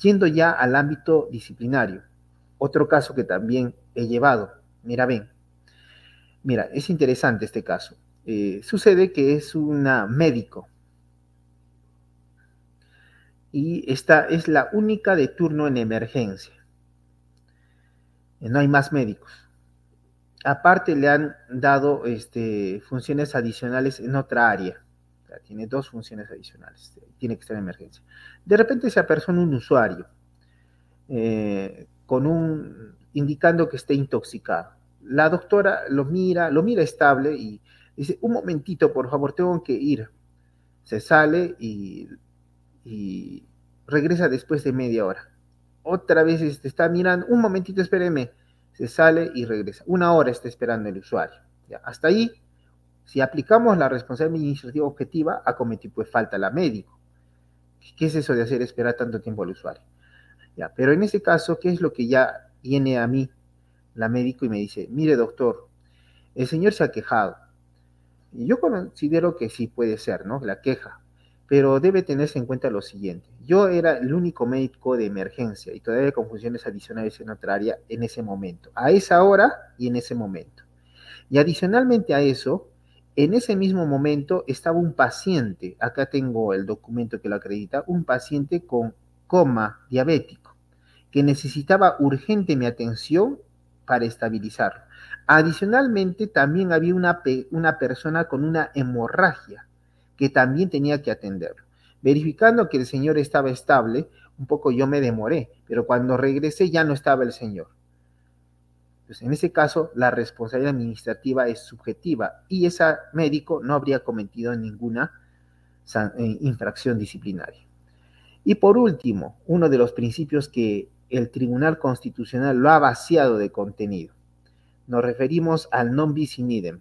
Yendo ya al ámbito disciplinario, otro caso que también he llevado, mira, ven, mira, es interesante este caso. Eh, sucede que es una médico y esta es la única de turno en emergencia. No hay más médicos. Aparte le han dado este, funciones adicionales en otra área. tiene dos funciones adicionales. Tiene que estar en emergencia. De repente se apersona un usuario eh, con un indicando que esté intoxicado. La doctora lo mira, lo mira estable y dice, un momentito, por favor, tengo que ir. Se sale y, regresa después de media hora. Otra vez este, está mirando, un momentito, espéreme. Se sale y regresa. Una hora está esperando el usuario. Hasta ahí, si aplicamos la responsabilidad administrativa objetiva, ha cometido pues falta la médico. ¿Qué es eso de hacer esperar tanto tiempo al usuario? Pero en ese caso, ¿qué es lo que ya viene a mí la médico y me dice, mire doctor, el señor se ha quejado. Y yo considero que sí puede ser, ¿no? La queja. Pero debe tenerse en cuenta lo siguiente. Yo era el único médico de emergencia y todavía con funciones adicionales en otra área en ese momento. A esa hora y en ese momento. Y adicionalmente a eso, en ese mismo momento estaba un paciente, acá tengo el documento que lo acredita, un paciente con coma diabético que necesitaba urgente mi atención para estabilizarlo. Adicionalmente, también había una, una persona con una hemorragia que también tenía que atenderlo. Verificando que el señor estaba estable, un poco yo me demoré, pero cuando regresé ya no estaba el señor. Pues en ese caso, la responsabilidad administrativa es subjetiva y ese médico no habría cometido ninguna eh, infracción disciplinaria. Y por último, uno de los principios que el Tribunal Constitucional lo ha vaciado de contenido. Nos referimos al non bis in idem.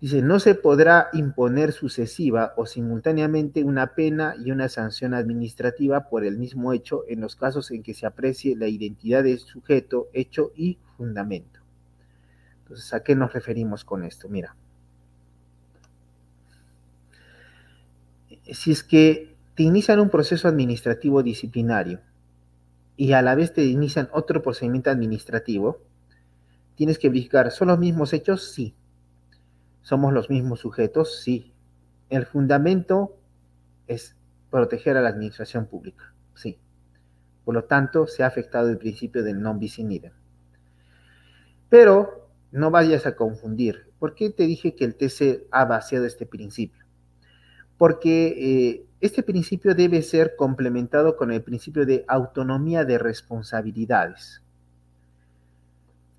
Dice, no se podrá imponer sucesiva o simultáneamente una pena y una sanción administrativa por el mismo hecho en los casos en que se aprecie la identidad del sujeto, hecho y fundamento. Entonces, ¿a qué nos referimos con esto? Mira, si es que te inician un proceso administrativo disciplinario y a la vez te inician otro procedimiento administrativo, tienes que verificar, ¿son los mismos hechos? Sí. ¿Somos los mismos sujetos? Sí. El fundamento es proteger a la administración pública. Sí. Por lo tanto, se ha afectado el principio del non bis in idem. Pero no vayas a confundir. ¿Por qué te dije que el TC ha vaciado este principio? Porque eh, este principio debe ser complementado con el principio de autonomía de responsabilidades.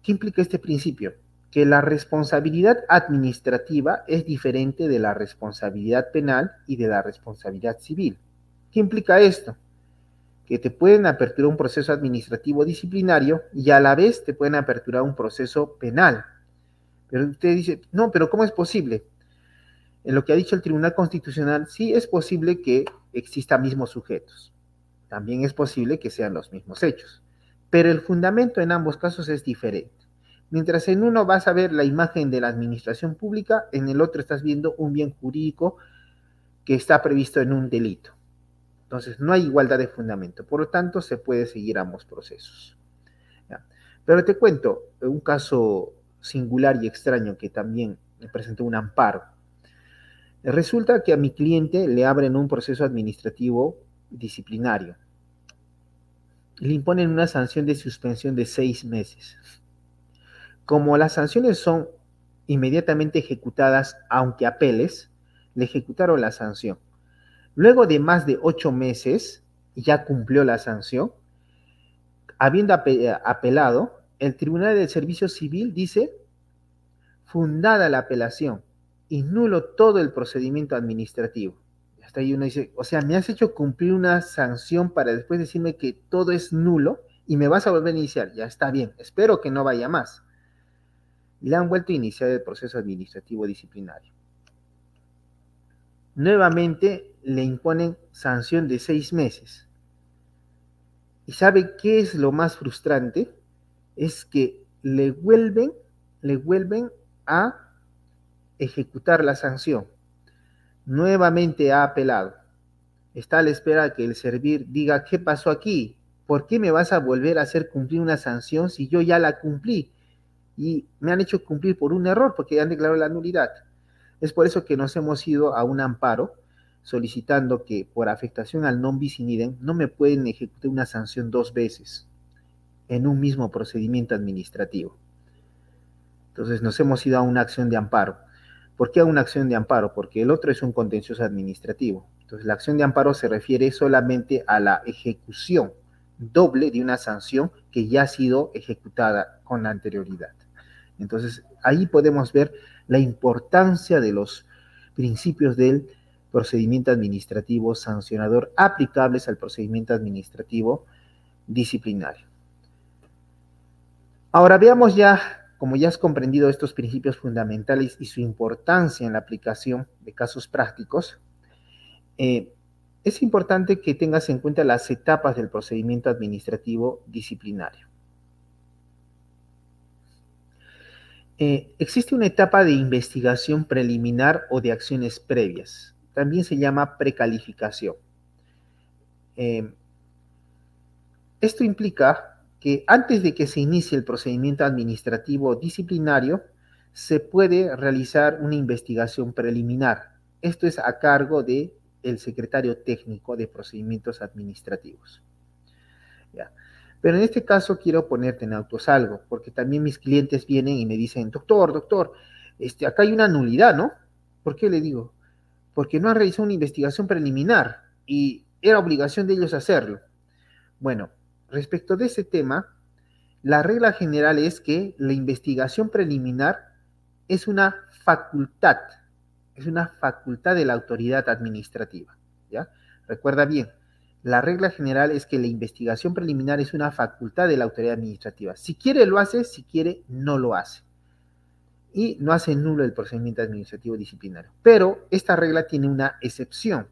¿Qué implica este principio? Que la responsabilidad administrativa es diferente de la responsabilidad penal y de la responsabilidad civil. ¿Qué implica esto? Que te pueden aperturar un proceso administrativo disciplinario y a la vez te pueden aperturar un proceso penal. Pero usted dice, no, pero ¿cómo es posible? En lo que ha dicho el Tribunal Constitucional, sí es posible que existan mismos sujetos. También es posible que sean los mismos hechos. Pero el fundamento en ambos casos es diferente. Mientras en uno vas a ver la imagen de la administración pública, en el otro estás viendo un bien jurídico que está previsto en un delito. Entonces, no hay igualdad de fundamento. Por lo tanto, se puede seguir ambos procesos. Pero te cuento un caso singular y extraño que también presentó un amparo. Resulta que a mi cliente le abren un proceso administrativo disciplinario. Le imponen una sanción de suspensión de seis meses. Como las sanciones son inmediatamente ejecutadas, aunque apeles, le ejecutaron la sanción. Luego de más de ocho meses, ya cumplió la sanción. Habiendo apelado, el Tribunal del Servicio Civil dice, fundada la apelación, y nulo todo el procedimiento administrativo. Hasta ahí uno dice, o sea, me has hecho cumplir una sanción para después decirme que todo es nulo y me vas a volver a iniciar. Ya está bien, espero que no vaya más. Le han vuelto a iniciar el proceso administrativo disciplinario. Nuevamente le imponen sanción de seis meses. ¿Y sabe qué es lo más frustrante? Es que le vuelven, le vuelven a ejecutar la sanción. Nuevamente ha apelado. Está a la espera que el servir diga, ¿qué pasó aquí? ¿Por qué me vas a volver a hacer cumplir una sanción si yo ya la cumplí? Y me han hecho cumplir por un error porque han declarado la nulidad. Es por eso que nos hemos ido a un amparo solicitando que por afectación al non bis no me pueden ejecutar una sanción dos veces en un mismo procedimiento administrativo. Entonces nos hemos ido a una acción de amparo. ¿Por qué una acción de amparo? Porque el otro es un contencioso administrativo. Entonces la acción de amparo se refiere solamente a la ejecución doble de una sanción que ya ha sido ejecutada con anterioridad. Entonces ahí podemos ver la importancia de los principios del procedimiento administrativo sancionador aplicables al procedimiento administrativo disciplinario. Ahora veamos ya, como ya has comprendido estos principios fundamentales y su importancia en la aplicación de casos prácticos, eh, es importante que tengas en cuenta las etapas del procedimiento administrativo disciplinario. Eh, existe una etapa de investigación preliminar o de acciones previas también se llama precalificación. Eh, esto implica que antes de que se inicie el procedimiento administrativo disciplinario, se puede realizar una investigación preliminar. Esto es a cargo del el secretario técnico de procedimientos administrativos. Pero en este caso quiero ponerte en autos algo, porque también mis clientes vienen y me dicen, doctor, doctor, este, acá hay una nulidad, ¿no? ¿Por qué le digo? porque no han realizado una investigación preliminar y era obligación de ellos hacerlo. Bueno, respecto de ese tema, la regla general es que la investigación preliminar es una facultad, es una facultad de la autoridad administrativa, ¿ya? Recuerda bien, la regla general es que la investigación preliminar es una facultad de la autoridad administrativa. Si quiere lo hace, si quiere no lo hace y no hace nulo el procedimiento administrativo disciplinario. Pero esta regla tiene una excepción.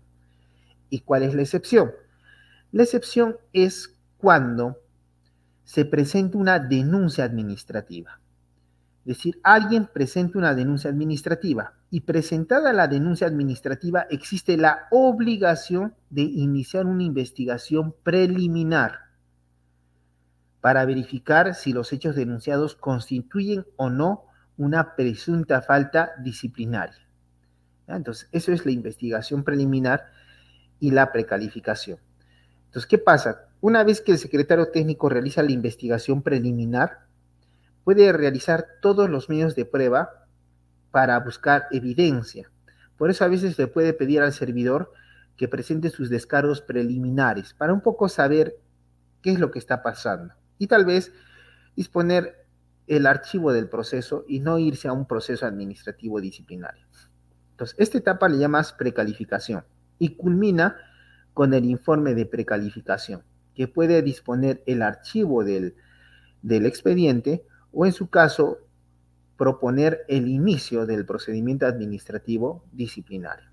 ¿Y cuál es la excepción? La excepción es cuando se presenta una denuncia administrativa. Es decir, alguien presenta una denuncia administrativa y presentada la denuncia administrativa existe la obligación de iniciar una investigación preliminar para verificar si los hechos denunciados constituyen o no una presunta falta disciplinaria. Entonces, eso es la investigación preliminar y la precalificación. Entonces, ¿qué pasa? Una vez que el secretario técnico realiza la investigación preliminar, puede realizar todos los medios de prueba para buscar evidencia. Por eso a veces le puede pedir al servidor que presente sus descargos preliminares para un poco saber qué es lo que está pasando y tal vez disponer el archivo del proceso y no irse a un proceso administrativo disciplinario. Entonces, esta etapa le llamas precalificación y culmina con el informe de precalificación, que puede disponer el archivo del, del expediente o en su caso proponer el inicio del procedimiento administrativo disciplinario.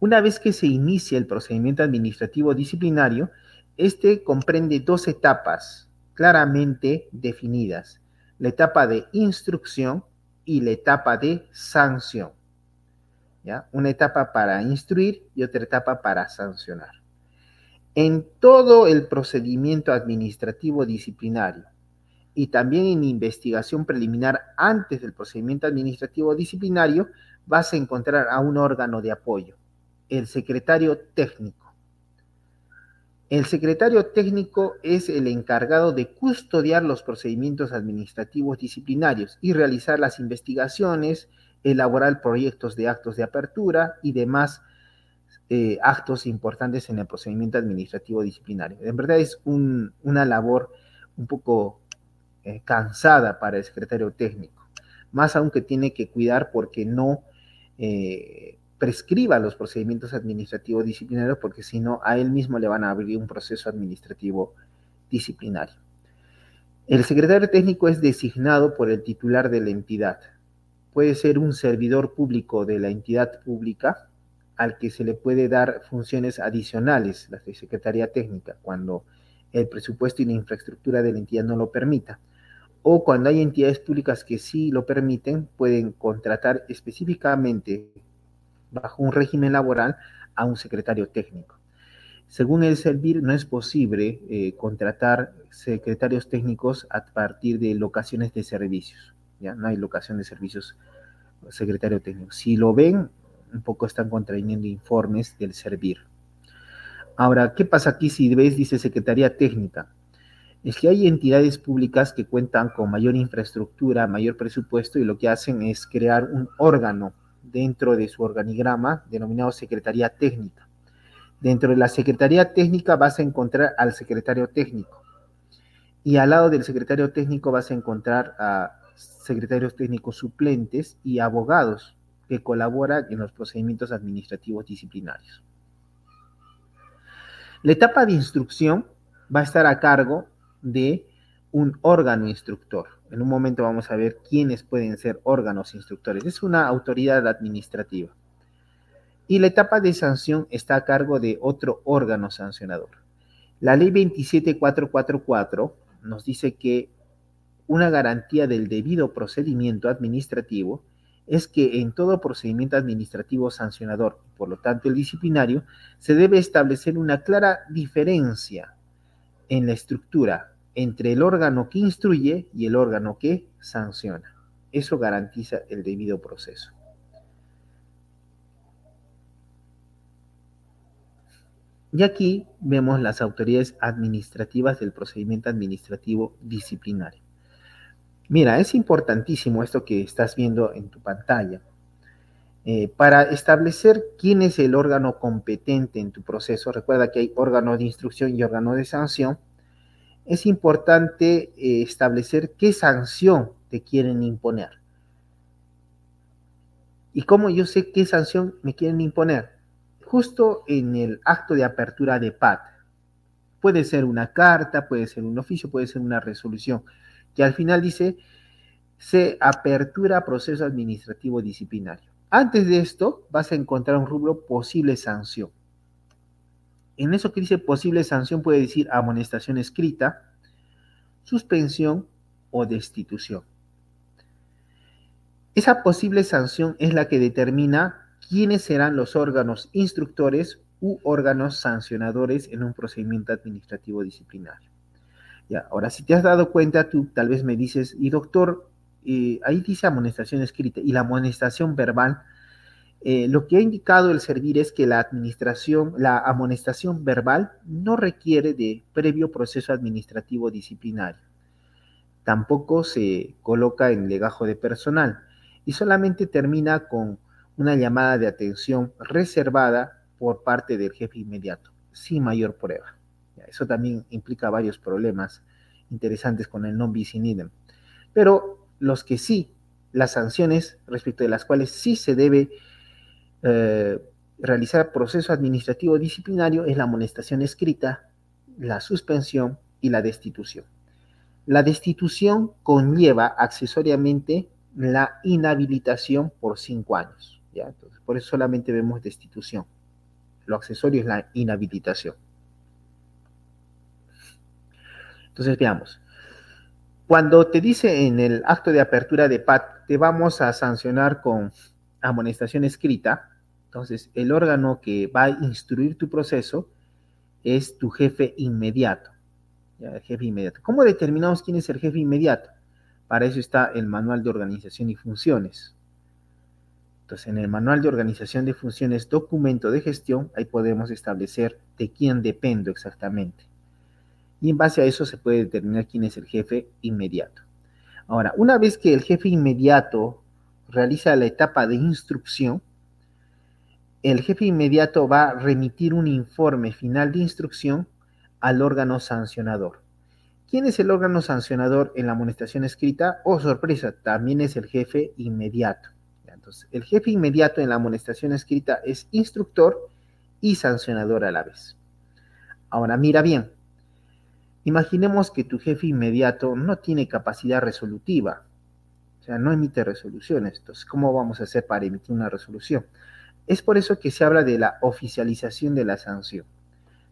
Una vez que se inicia el procedimiento administrativo disciplinario, este comprende dos etapas claramente definidas, la etapa de instrucción y la etapa de sanción. ¿ya? Una etapa para instruir y otra etapa para sancionar. En todo el procedimiento administrativo disciplinario y también en investigación preliminar antes del procedimiento administrativo disciplinario, vas a encontrar a un órgano de apoyo, el secretario técnico. El secretario técnico es el encargado de custodiar los procedimientos administrativos disciplinarios y realizar las investigaciones, elaborar proyectos de actos de apertura y demás eh, actos importantes en el procedimiento administrativo disciplinario. En verdad es una labor un poco eh, cansada para el secretario técnico, más aún que tiene que cuidar porque no eh, prescriba los procedimientos administrativos disciplinarios porque si no a él mismo le van a abrir un proceso administrativo disciplinario. El secretario técnico es designado por el titular de la entidad. Puede ser un servidor público de la entidad pública al que se le puede dar funciones adicionales, de Secretaría Técnica, cuando el presupuesto y la infraestructura de la entidad no lo permita. O cuando hay entidades públicas que sí lo permiten, pueden contratar específicamente bajo un régimen laboral a un secretario técnico. Según el Servir, no es posible eh, contratar secretarios técnicos a partir de locaciones de servicios. Ya no hay locación de servicios secretario técnico. Si lo ven, un poco están contrayendo informes del Servir. Ahora, ¿qué pasa aquí si ves, dice Secretaría Técnica? Es que hay entidades públicas que cuentan con mayor infraestructura, mayor presupuesto y lo que hacen es crear un órgano dentro de su organigrama denominado Secretaría Técnica. Dentro de la Secretaría Técnica vas a encontrar al secretario técnico y al lado del secretario técnico vas a encontrar a secretarios técnicos suplentes y abogados que colaboran en los procedimientos administrativos disciplinarios. La etapa de instrucción va a estar a cargo de un órgano instructor. En un momento vamos a ver quiénes pueden ser órganos instructores. Es una autoridad administrativa. Y la etapa de sanción está a cargo de otro órgano sancionador. La ley 27444 nos dice que una garantía del debido procedimiento administrativo es que en todo procedimiento administrativo sancionador, por lo tanto el disciplinario, se debe establecer una clara diferencia en la estructura entre el órgano que instruye y el órgano que sanciona. Eso garantiza el debido proceso. Y aquí vemos las autoridades administrativas del procedimiento administrativo disciplinario. Mira, es importantísimo esto que estás viendo en tu pantalla. Eh, para establecer quién es el órgano competente en tu proceso, recuerda que hay órgano de instrucción y órgano de sanción, es importante eh, establecer qué sanción te quieren imponer. ¿Y cómo yo sé qué sanción me quieren imponer? Justo en el acto de apertura de PAT. Puede ser una carta, puede ser un oficio, puede ser una resolución, que al final dice, se apertura proceso administrativo disciplinario. Antes de esto, vas a encontrar un rubro posible sanción. En eso que dice posible sanción puede decir amonestación escrita, suspensión o destitución. Esa posible sanción es la que determina quiénes serán los órganos instructores u órganos sancionadores en un procedimiento administrativo disciplinario. Ya, ahora, si te has dado cuenta, tú tal vez me dices, y doctor, eh, ahí dice amonestación escrita y la amonestación verbal eh, lo que ha indicado el servir es que la administración, la amonestación verbal no requiere de previo proceso administrativo disciplinario. Tampoco se coloca en legajo de personal y solamente termina con una llamada de atención reservada por parte del jefe inmediato, sin mayor prueba. Eso también implica varios problemas interesantes con el non bis in idem. Pero los que sí, las sanciones respecto de las cuales sí se debe eh, realizar proceso administrativo disciplinario es la amonestación escrita, la suspensión y la destitución. La destitución conlleva accesoriamente la inhabilitación por cinco años. ¿ya? Entonces, por eso solamente vemos destitución. Lo accesorio es la inhabilitación. Entonces, veamos. Cuando te dice en el acto de apertura de PAT, te vamos a sancionar con amonestación escrita, entonces el órgano que va a instruir tu proceso es tu jefe inmediato. el jefe inmediato. ¿Cómo determinamos quién es el jefe inmediato? Para eso está el manual de organización y funciones. Entonces, en el manual de organización de funciones, documento de gestión, ahí podemos establecer de quién dependo exactamente. Y en base a eso se puede determinar quién es el jefe inmediato. Ahora, una vez que el jefe inmediato realiza la etapa de instrucción, el jefe inmediato va a remitir un informe final de instrucción al órgano sancionador. ¿Quién es el órgano sancionador en la amonestación escrita? Oh, sorpresa, también es el jefe inmediato. Entonces, el jefe inmediato en la amonestación escrita es instructor y sancionador a la vez. Ahora, mira bien. Imaginemos que tu jefe inmediato no tiene capacidad resolutiva, o sea, no emite resoluciones. Entonces, ¿cómo vamos a hacer para emitir una resolución? Es por eso que se habla de la oficialización de la sanción.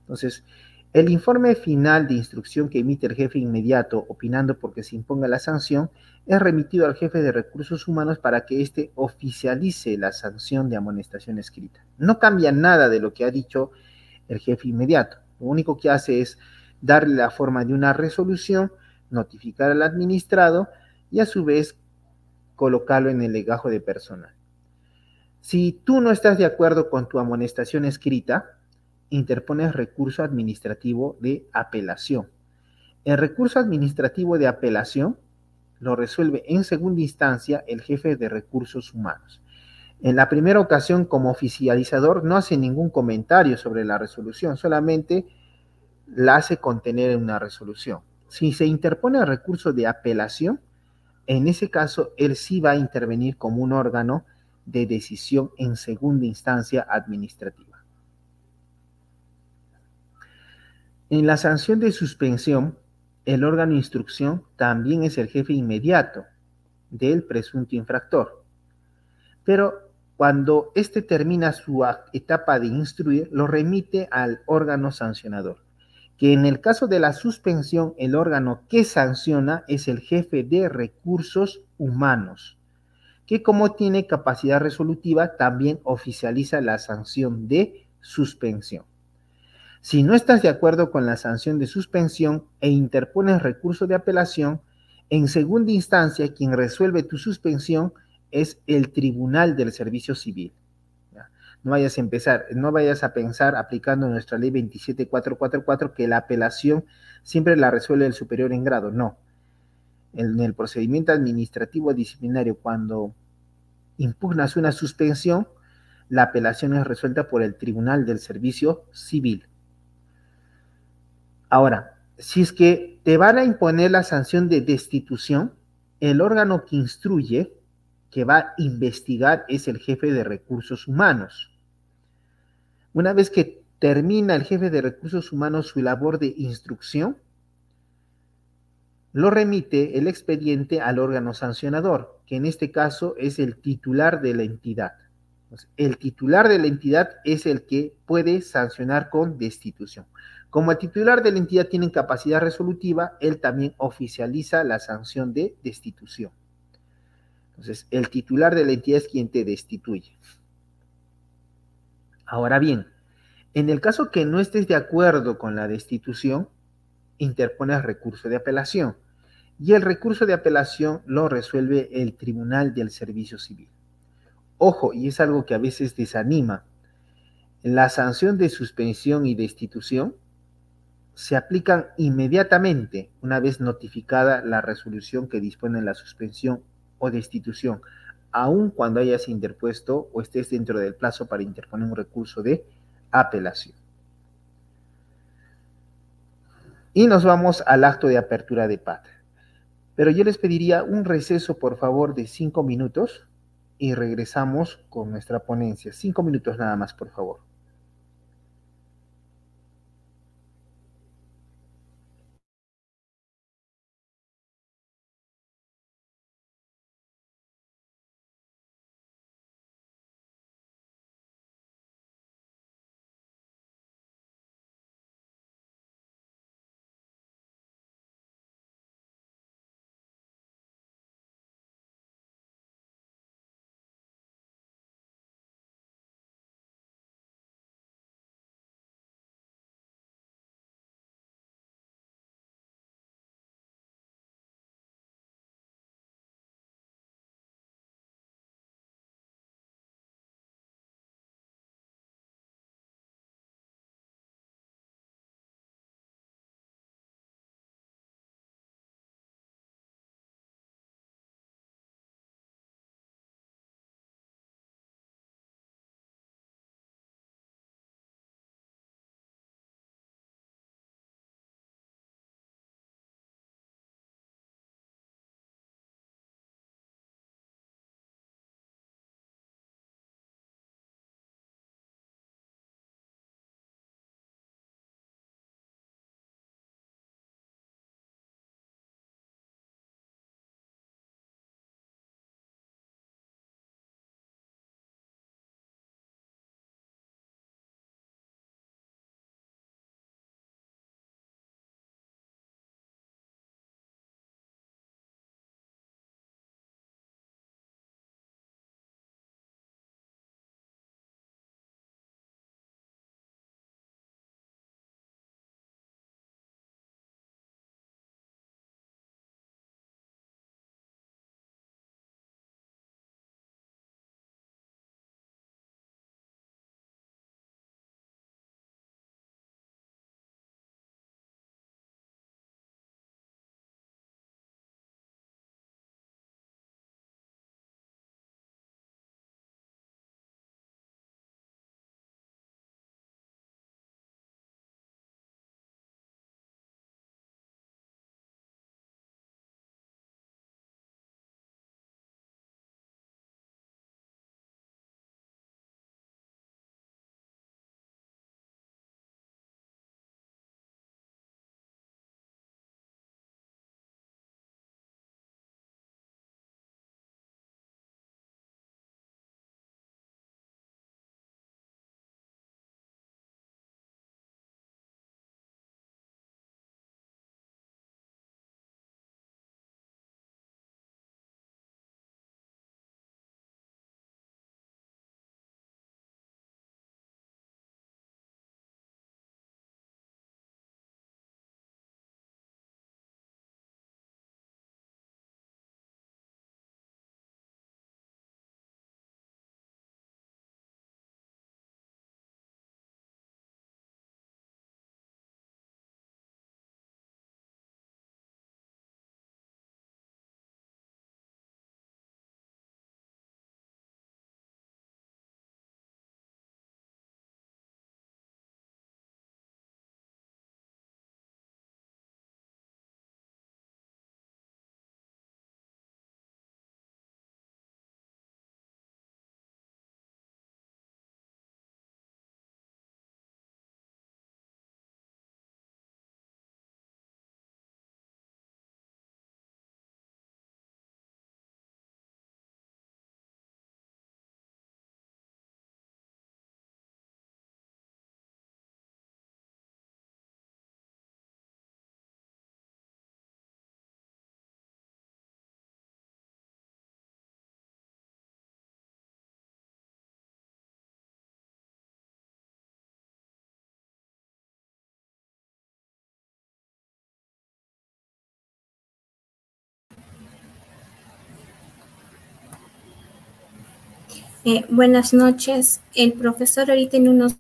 Entonces, el informe final de instrucción que emite el jefe inmediato, opinando porque se imponga la sanción, es remitido al jefe de recursos humanos para que éste oficialice la sanción de amonestación escrita. No cambia nada de lo que ha dicho el jefe inmediato. Lo único que hace es darle la forma de una resolución, notificar al administrado y a su vez colocarlo en el legajo de personal. Si tú no estás de acuerdo con tu amonestación escrita, interpones recurso administrativo de apelación. El recurso administrativo de apelación lo resuelve en segunda instancia el jefe de recursos humanos. En la primera ocasión, como oficializador, no hace ningún comentario sobre la resolución, solamente la hace contener en una resolución. Si se interpone el recurso de apelación, en ese caso, él sí va a intervenir como un órgano de decisión en segunda instancia administrativa. En la sanción de suspensión, el órgano de instrucción también es el jefe inmediato del presunto infractor. Pero cuando éste termina su etapa de instruir, lo remite al órgano sancionador, que en el caso de la suspensión, el órgano que sanciona es el jefe de recursos humanos, que como tiene capacidad resolutiva, también oficializa la sanción de suspensión. Si no estás de acuerdo con la sanción de suspensión e interpones recurso de apelación, en segunda instancia quien resuelve tu suspensión es el Tribunal del Servicio Civil. No vayas a empezar, no vayas a pensar aplicando nuestra ley 27444 que la apelación siempre la resuelve el superior en grado. No. En el procedimiento administrativo disciplinario, cuando impugnas una suspensión, la apelación es resuelta por el Tribunal del Servicio Civil. Ahora, si es que te van a imponer la sanción de destitución, el órgano que instruye, que va a investigar, es el jefe de recursos humanos. Una vez que termina el jefe de recursos humanos su labor de instrucción, lo remite el expediente al órgano sancionador, que en este caso es el titular de la entidad. El titular de la entidad es el que puede sancionar con destitución. Como el titular de la entidad tiene capacidad resolutiva, él también oficializa la sanción de destitución. Entonces, el titular de la entidad es quien te destituye. Ahora bien, en el caso que no estés de acuerdo con la destitución, interpones recurso de apelación. Y el recurso de apelación lo resuelve el Tribunal del Servicio Civil. Ojo, y es algo que a veces desanima, la sanción de suspensión y destitución se aplican inmediatamente una vez notificada la resolución que dispone la suspensión o destitución, aun cuando hayas interpuesto o estés dentro del plazo para interponer un recurso de apelación. Y nos vamos al acto de apertura de PAT. Pero yo les pediría un receso, por favor, de cinco minutos y regresamos con nuestra ponencia. Cinco minutos nada más, por favor. Eh, buenas noches. El profesor ahorita en unos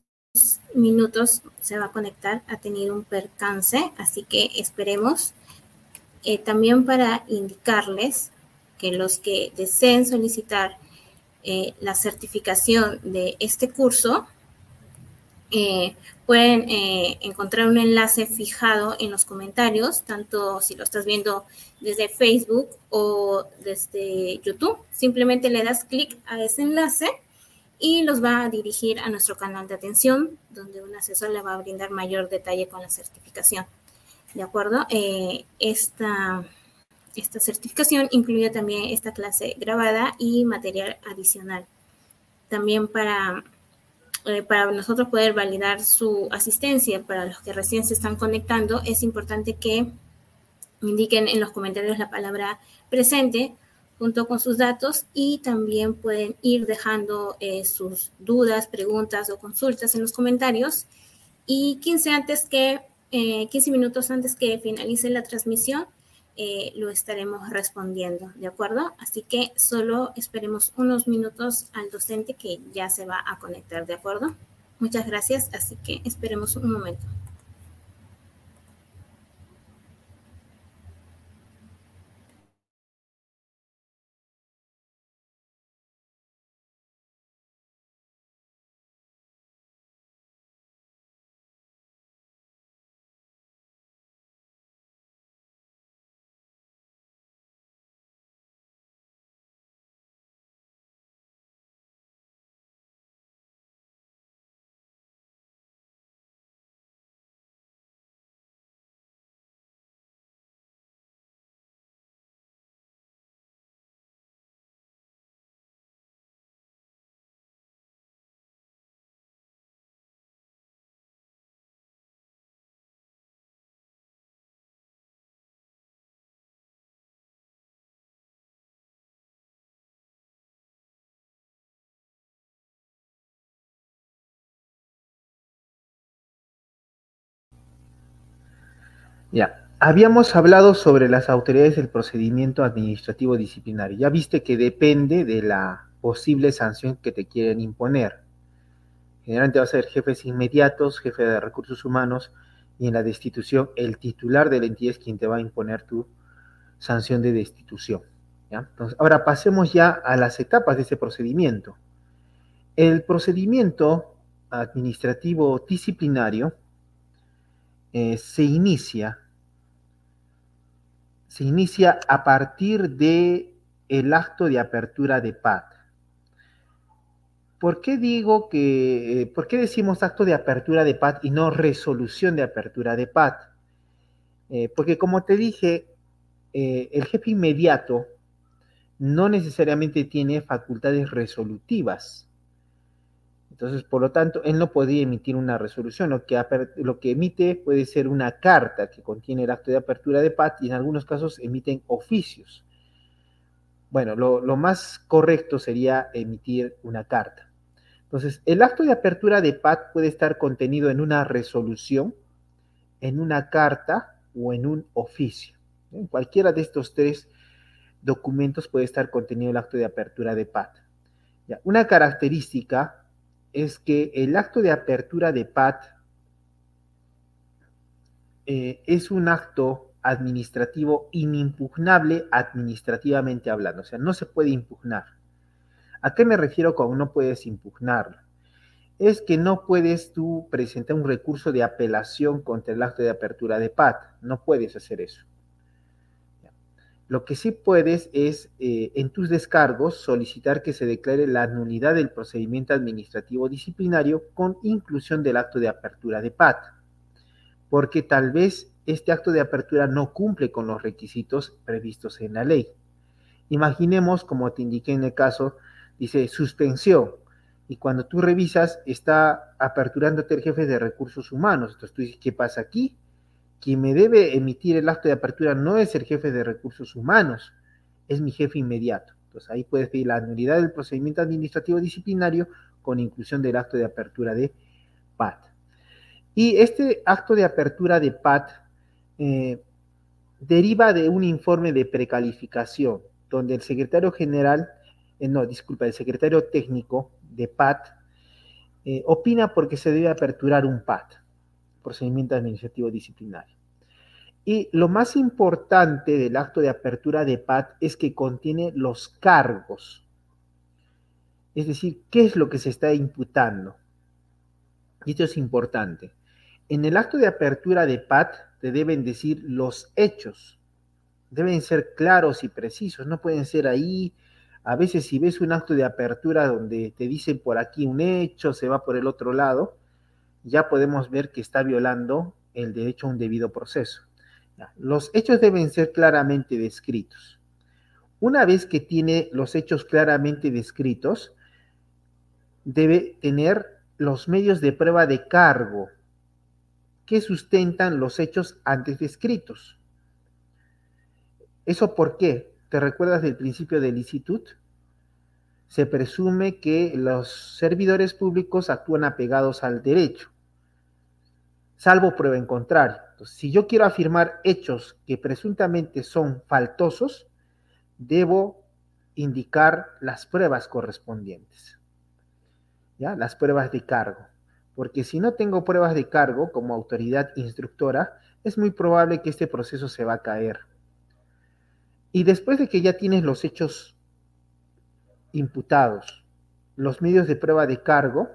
minutos se va a conectar. Ha tenido un percance, así que esperemos. Eh, también para indicarles que los que deseen solicitar eh, la certificación de este curso pueden encontrar un enlace fijado en los comentarios, tanto si lo estás viendo desde Facebook o desde YouTube. Simplemente le das clic a ese enlace y los va a dirigir a nuestro canal de atención, donde un asesor le va a brindar mayor detalle con la certificación. ¿De acuerdo? Eh, esta, esta certificación incluye también esta clase grabada y material adicional. También para, eh, para nosotros poder validar su asistencia para los que recién se están conectando, es importante que indiquen en los comentarios la palabra presente junto con sus datos y también pueden ir dejando eh, sus dudas, preguntas o consultas en los comentarios. Y 15, antes que, 15 eh, minutos antes que finalice la transmisión eh, lo estaremos respondiendo, ¿de acuerdo? Así que solo esperemos unos minutos al docente que ya se va a conectar, ¿de acuerdo? Muchas gracias, así que esperemos un momento. Ya, habíamos hablado sobre las autoridades del procedimiento administrativo disciplinario. Ya viste que depende de la posible sanción que te quieren imponer. Generalmente va a ser jefes inmediatos, jefe de recursos humanos, y en la destitución el titular de la entidad es quien te va a imponer tu sanción de destitución. Entonces, ahora pasemos ya a las etapas de ese procedimiento. El procedimiento administrativo disciplinario eh, se inicia se inicia a partir de el acto de apertura de PAT. ¿Por qué digo que, eh, por qué decimos acto de apertura de PAT y no resolución de apertura de PAT? Eh, porque como te dije, eh, el jefe inmediato no necesariamente tiene facultades resolutivas. Entonces, por lo tanto, él no podría emitir una resolución. Lo que, lo que emite puede ser una carta que contiene el acto de apertura de PAT y en algunos casos emiten oficios. Bueno, lo, lo más correcto sería emitir una carta. Entonces, el acto de apertura de PAT puede estar contenido en una resolución, en una carta o en un oficio. En cualquiera de estos tres documentos puede estar contenido el acto de apertura de PAT. Una característica es que el acto de apertura de PAT eh, es un acto administrativo inimpugnable administrativamente hablando, o sea, no se puede impugnar. ¿A qué me refiero con no puedes impugnarlo? Es que no puedes tú presentar un recurso de apelación contra el acto de apertura de PAT, no puedes hacer eso. Lo que sí puedes es, eh, en tus descargos, solicitar que se declare la nulidad del procedimiento administrativo disciplinario con inclusión del acto de apertura de PAT, porque tal vez este acto de apertura no cumple con los requisitos previstos en la ley. Imaginemos, como te indiqué en el caso, dice suspensión, y cuando tú revisas, está aperturándote el jefe de recursos humanos. Entonces tú dices, ¿qué pasa aquí? Quien me debe emitir el acto de apertura no es el jefe de recursos humanos, es mi jefe inmediato. Entonces ahí puedes pedir la nulidad del procedimiento administrativo disciplinario con inclusión del acto de apertura de PAT. Y este acto de apertura de PAT eh, deriva de un informe de precalificación, donde el secretario general eh, no, disculpa, el secretario técnico de PAT eh, opina porque se debe aperturar un PAT, procedimiento administrativo disciplinario. Y lo más importante del acto de apertura de PAT es que contiene los cargos. Es decir, qué es lo que se está imputando. Y esto es importante. En el acto de apertura de PAT te deben decir los hechos. Deben ser claros y precisos. No pueden ser ahí. A veces si ves un acto de apertura donde te dicen por aquí un hecho, se va por el otro lado, ya podemos ver que está violando el derecho a un debido proceso. Los hechos deben ser claramente descritos. Una vez que tiene los hechos claramente descritos, debe tener los medios de prueba de cargo que sustentan los hechos antes descritos. ¿Eso por qué? ¿Te recuerdas del principio de licitud? Se presume que los servidores públicos actúan apegados al derecho, salvo prueba en contrario si yo quiero afirmar hechos que presuntamente son faltosos, debo indicar las pruebas correspondientes. ¿Ya? Las pruebas de cargo. Porque si no tengo pruebas de cargo como autoridad instructora, es muy probable que este proceso se va a caer. Y después de que ya tienes los hechos imputados, los medios de prueba de cargo,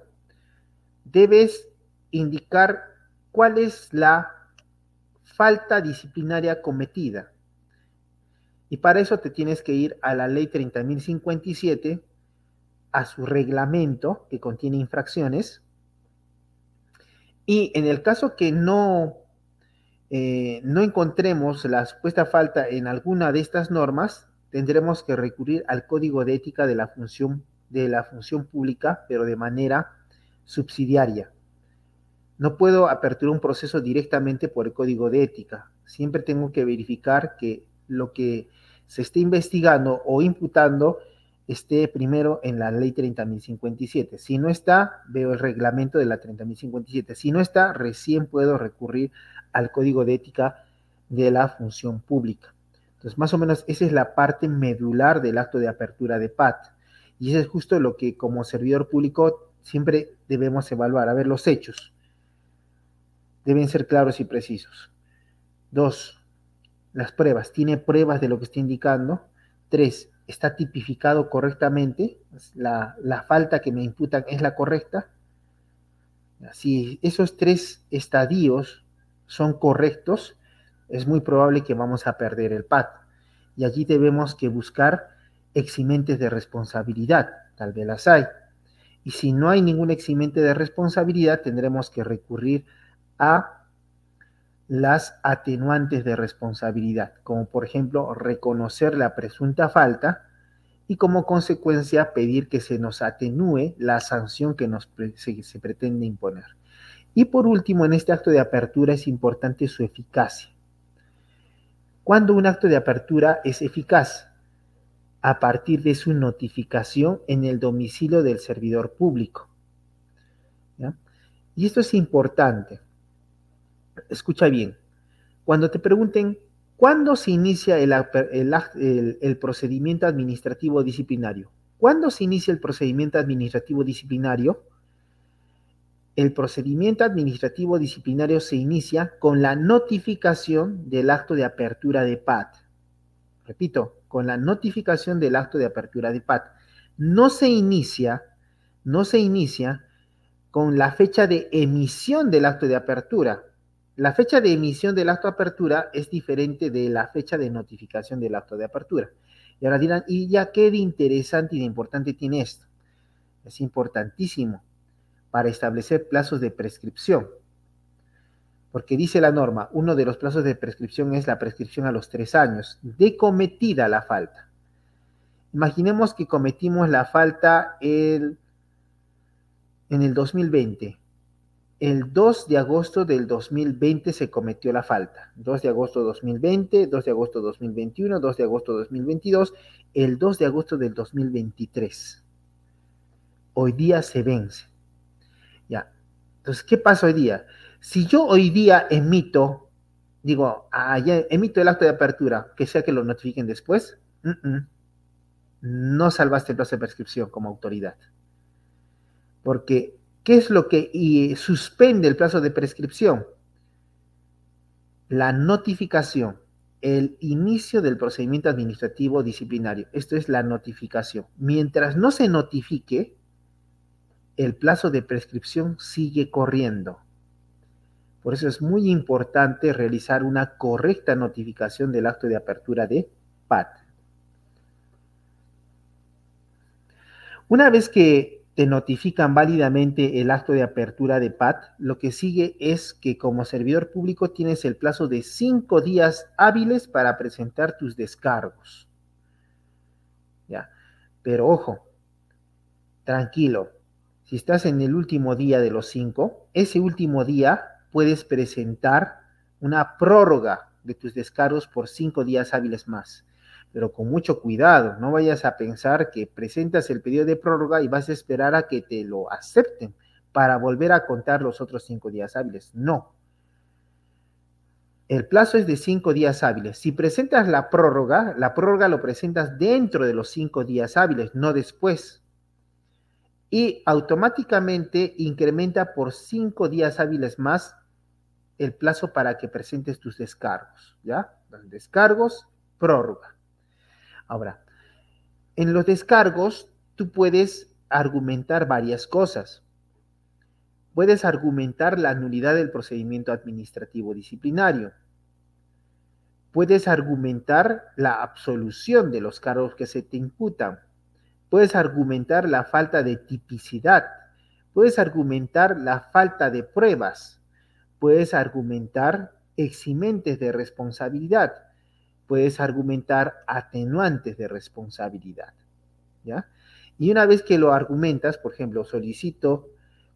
debes indicar cuál es la falta disciplinaria cometida. Y para eso te tienes que ir a la ley 30.057, a su reglamento que contiene infracciones. Y en el caso que no, eh, no encontremos la supuesta falta en alguna de estas normas, tendremos que recurrir al código de ética de la función, de la función pública, pero de manera subsidiaria. No puedo aperturar un proceso directamente por el código de ética. Siempre tengo que verificar que lo que se esté investigando o imputando esté primero en la ley 30.057. Si no está, veo el reglamento de la 30.057. Si no está, recién puedo recurrir al código de ética de la función pública. Entonces, más o menos esa es la parte medular del acto de apertura de PAT. Y eso es justo lo que como servidor público siempre debemos evaluar, a ver los hechos deben ser claros y precisos. Dos, las pruebas. ¿Tiene pruebas de lo que está indicando? Tres, ¿está tipificado correctamente? La, la falta que me imputan es la correcta. Si esos tres estadios son correctos, es muy probable que vamos a perder el PAT. Y allí debemos que buscar eximentes de responsabilidad, tal vez las hay. Y si no hay ningún eximente de responsabilidad, tendremos que recurrir a las atenuantes de responsabilidad, como por ejemplo reconocer la presunta falta y como consecuencia pedir que se nos atenúe la sanción que nos se, pretende imponer. Y por último, en este acto de apertura es importante su eficacia. Cuando un acto de apertura es eficaz? A partir de su notificación en el domicilio del servidor público. Y esto es importante escucha bien, cuando te pregunten cuándo se inicia el, procedimiento administrativo disciplinario, ¿cuándo se inicia el procedimiento administrativo disciplinario? El procedimiento administrativo disciplinario se inicia con la notificación del acto de apertura de PAT. Repito, con la notificación del acto de apertura de PAT. No se inicia, no se inicia con la fecha de emisión del acto de apertura. La fecha de emisión del acto de apertura es diferente de la fecha de notificación del acto de apertura. Y ahora dirán, ¿y ya qué de interesante y de importante tiene esto? Es importantísimo para establecer plazos de prescripción. Porque dice la norma, uno de los plazos de prescripción es la prescripción a los tres años, de cometida la falta. Imaginemos que cometimos la falta el, en el 2020 el 2 de agosto del 2020 se cometió la falta. 2 de agosto 2020, 2 de agosto 2021, 2 de agosto 2022, el 2 de agosto del 2023. Hoy día se vence. Ya. Entonces, ¿qué pasa hoy día? Si yo hoy día emito, digo, ah, emito el acto de apertura, que sea que lo notifiquen después, no salvaste el plazo de prescripción como autoridad. Porque, ¿qué es lo que suspende el plazo de prescripción? La notificación, el inicio del procedimiento administrativo disciplinario. Esto es la notificación. Mientras no se notifique, el plazo de prescripción sigue corriendo. Por eso es muy importante realizar una correcta notificación del acto de apertura de PAT. Una vez que notifican válidamente el acto de apertura de PAT, lo que sigue es que como servidor público tienes el plazo de cinco días hábiles para presentar tus descargos. ¿Ya? Pero ojo, tranquilo, si estás en el último día de los cinco, ese último día puedes presentar una prórroga de tus descargos por cinco días hábiles más. Pero con mucho cuidado, no vayas a pensar que presentas el pedido de prórroga y vas a esperar a que te lo acepten para volver a contar los otros cinco días hábiles. No. El plazo es de cinco días hábiles. Si presentas la prórroga, la prórroga lo presentas dentro de los cinco días hábiles, no después. Y automáticamente incrementa por cinco días hábiles más el plazo para que presentes tus descargos, ¿ya? Los descargos, prórroga. Ahora, en los descargos tú puedes argumentar varias cosas. Puedes argumentar la nulidad del procedimiento administrativo disciplinario. Puedes argumentar la absolución de los cargos que se te imputan. Puedes argumentar la falta de tipicidad. Puedes argumentar la falta de pruebas puedes argumentar eximentes de responsabilidad, puedes argumentar atenuantes de responsabilidad. ¿ya? Y una vez que lo argumentas, por ejemplo, solicito,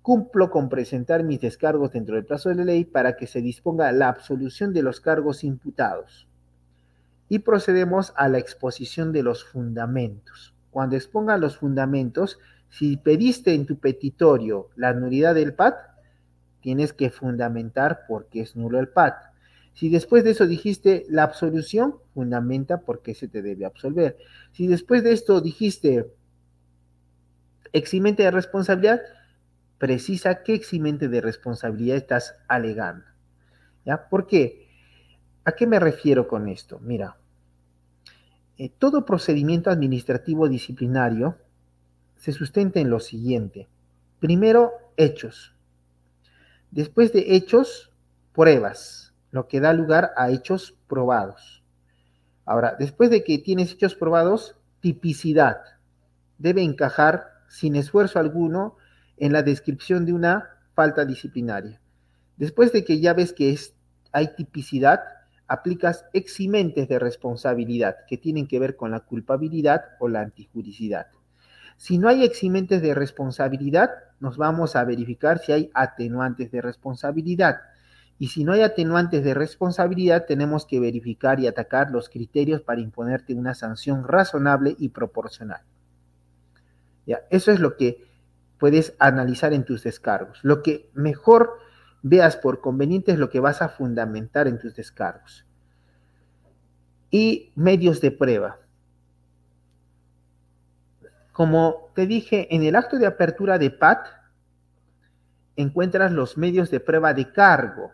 cumplo con presentar mis descargos dentro del plazo de la ley para que se disponga la absolución de los cargos imputados. Y procedemos a la exposición de los fundamentos. Cuando exponga los fundamentos, si pediste en tu petitorio la nulidad del PAT, tienes que fundamentar por qué es nulo el PAT. Si después de eso dijiste la absolución, fundamenta por qué se te debe absolver. Si después de esto dijiste eximente de responsabilidad, precisa qué eximente de responsabilidad estás alegando. ¿Ya? ¿Por qué? ¿A qué me refiero con esto? Mira, eh, todo procedimiento administrativo disciplinario se sustenta en lo siguiente. Primero, hechos. Después de hechos, pruebas, lo que da lugar a hechos probados. Ahora, después de que tienes hechos probados, tipicidad. Debe encajar sin esfuerzo alguno en la descripción de una falta disciplinaria. Después de que ya ves que hay tipicidad, aplicas eximentes de responsabilidad que tienen que ver con la culpabilidad o la antijuricidad. Si no hay eximentes de responsabilidad, nos vamos a verificar si hay atenuantes de responsabilidad. Y si no hay atenuantes de responsabilidad, tenemos que verificar y atacar los criterios para imponerte una sanción razonable y proporcional. ¿Ya? Eso es lo que puedes analizar en tus descargos. Lo que mejor veas por conveniente es lo que vas a fundamentar en tus descargos. Y medios de prueba. Como te dije, en el acto de apertura de PAT encuentras los medios de prueba de cargo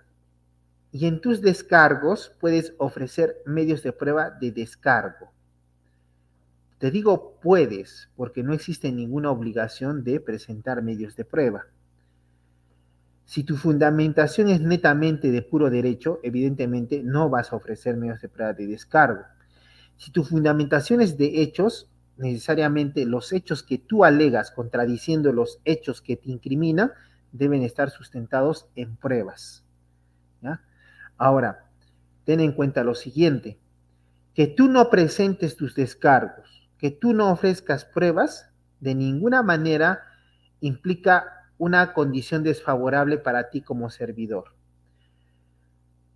y en tus descargos puedes ofrecer medios de prueba de descargo. Te digo puedes porque no existe ninguna obligación de presentar medios de prueba. Si tu fundamentación es netamente de puro derecho, evidentemente no vas a ofrecer medios de prueba de descargo. Si tu fundamentación es de hechos, necesariamente los hechos que tú alegas contradiciendo los hechos que te incrimina deben estar sustentados en pruebas. Ahora, ten en cuenta lo siguiente, que tú no presentes tus descargos, que tú no ofrezcas pruebas, de ninguna manera implica una condición desfavorable para ti como servidor.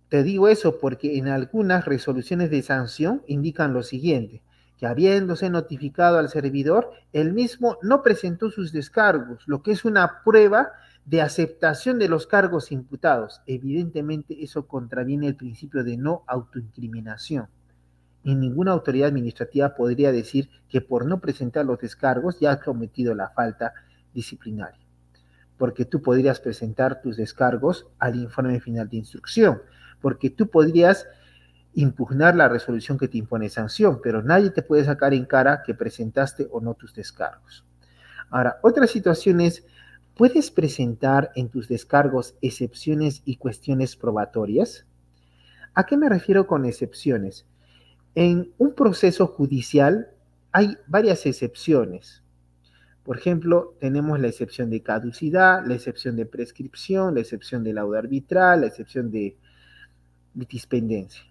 Te digo eso porque en algunas resoluciones de sanción indican lo siguiente, que habiéndose notificado al servidor, el mismo no presentó sus descargos, lo que es una prueba de aceptación de los cargos imputados. Evidentemente eso contraviene el principio de no autoincriminación. y ninguna autoridad administrativa podría decir que por no presentar los descargos ya has cometido la falta disciplinaria. Porque tú podrías presentar tus descargos al informe final de instrucción, porque tú podrías impugnar la resolución que te impone sanción, pero nadie te puede sacar en cara que presentaste o no tus descargos. Ahora, otra situación es, ¿puedes presentar en tus descargos excepciones y cuestiones probatorias? ¿A qué me refiero con excepciones? En un proceso judicial hay varias excepciones. Por ejemplo, tenemos la excepción de caducidad, la excepción de prescripción, la excepción de laudo arbitral, la excepción de litispendencia.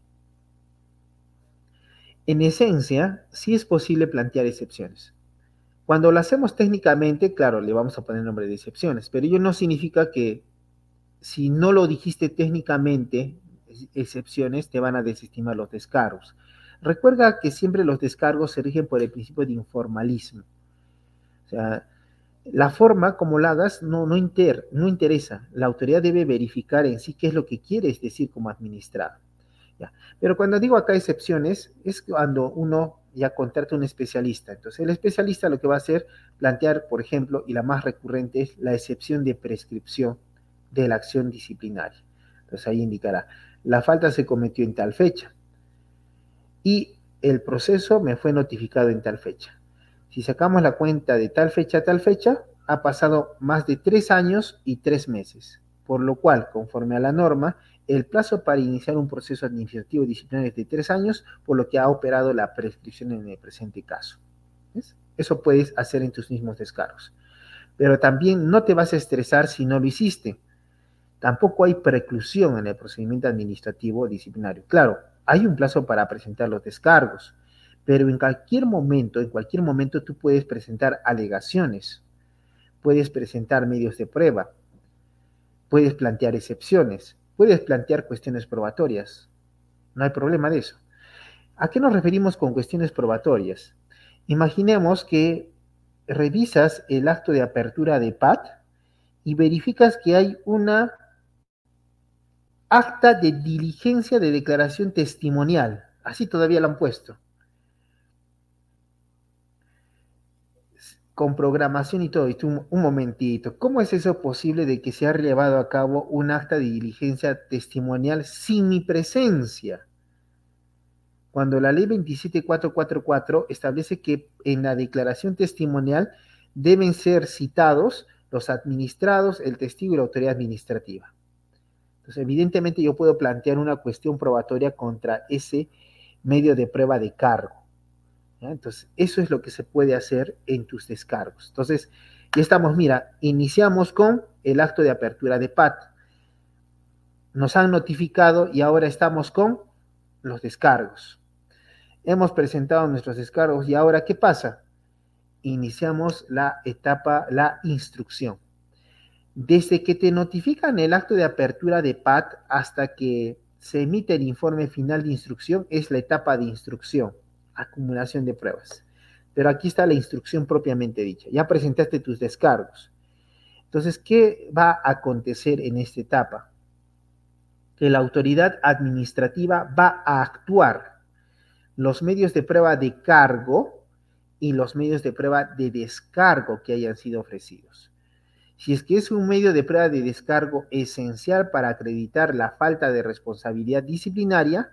En esencia, sí es posible plantear excepciones. Cuando lo hacemos técnicamente, claro, le vamos a poner nombre de excepciones, pero ello no significa que si no lo dijiste técnicamente, excepciones, te van a desestimar los descargos. Recuerda que siempre los descargos se rigen por el principio de informalismo. O sea, la forma como la hagas no, no, inter, no interesa. La autoridad debe verificar en sí qué es lo que quieres decir como administrado. ¿ya? Pero cuando digo acá excepciones, es cuando uno ya contrata un especialista. Entonces, el especialista lo que va a hacer, plantear, por ejemplo, y la más recurrente es la excepción de prescripción de la acción disciplinaria. Entonces, ahí indicará, la falta se cometió en tal fecha y el proceso me fue notificado en tal fecha. Si sacamos la cuenta de tal fecha a tal fecha, ha pasado más de tres años y tres meses, por lo cual, conforme a la norma, el plazo para iniciar un proceso administrativo disciplinario es de tres años, por lo que ha operado la prescripción en el presente caso. Eso puedes hacer en tus mismos descargos. Pero también no te vas a estresar si no lo hiciste. Tampoco hay preclusión en el procedimiento administrativo disciplinario. Claro, hay un plazo para presentar los descargos, pero en cualquier momento, en cualquier momento tú puedes presentar alegaciones, puedes presentar medios de prueba, puedes plantear excepciones, puedes plantear cuestiones probatorias. No hay problema de eso. ¿A qué nos referimos con cuestiones probatorias? Imaginemos que revisas el acto de apertura de PAT y verificas que hay una acta de diligencia de declaración testimonial. Así todavía lo han puesto. Con programación y todo. un, momentito. ¿Cómo es eso posible de que se ha llevado a cabo un acta de diligencia testimonial sin mi presencia? Cuando la ley 27444 establece que en la declaración testimonial deben ser citados los administrados, el testigo y la autoridad administrativa. Entonces, evidentemente yo puedo plantear una cuestión probatoria contra ese medio de prueba de cargo. Entonces, eso es lo que se puede hacer en tus descargos. Entonces, ya estamos, mira, iniciamos con el acto de apertura de PAT. Nos han notificado y ahora estamos con los descargos. Hemos presentado nuestros descargos y ahora, ¿qué pasa? Iniciamos la etapa, la instrucción. Desde que te notifican el acto de apertura de PAT hasta que se emite el informe final de instrucción es la etapa de instrucción, acumulación de pruebas. Pero aquí está la instrucción propiamente dicha. Ya presentaste tus descargos. Entonces, ¿qué va a acontecer en esta etapa? Que la autoridad administrativa va a actuar los medios de prueba de cargo y los medios de prueba de descargo que hayan sido ofrecidos. Si es que es un medio de prueba de descargo esencial para acreditar la falta de responsabilidad disciplinaria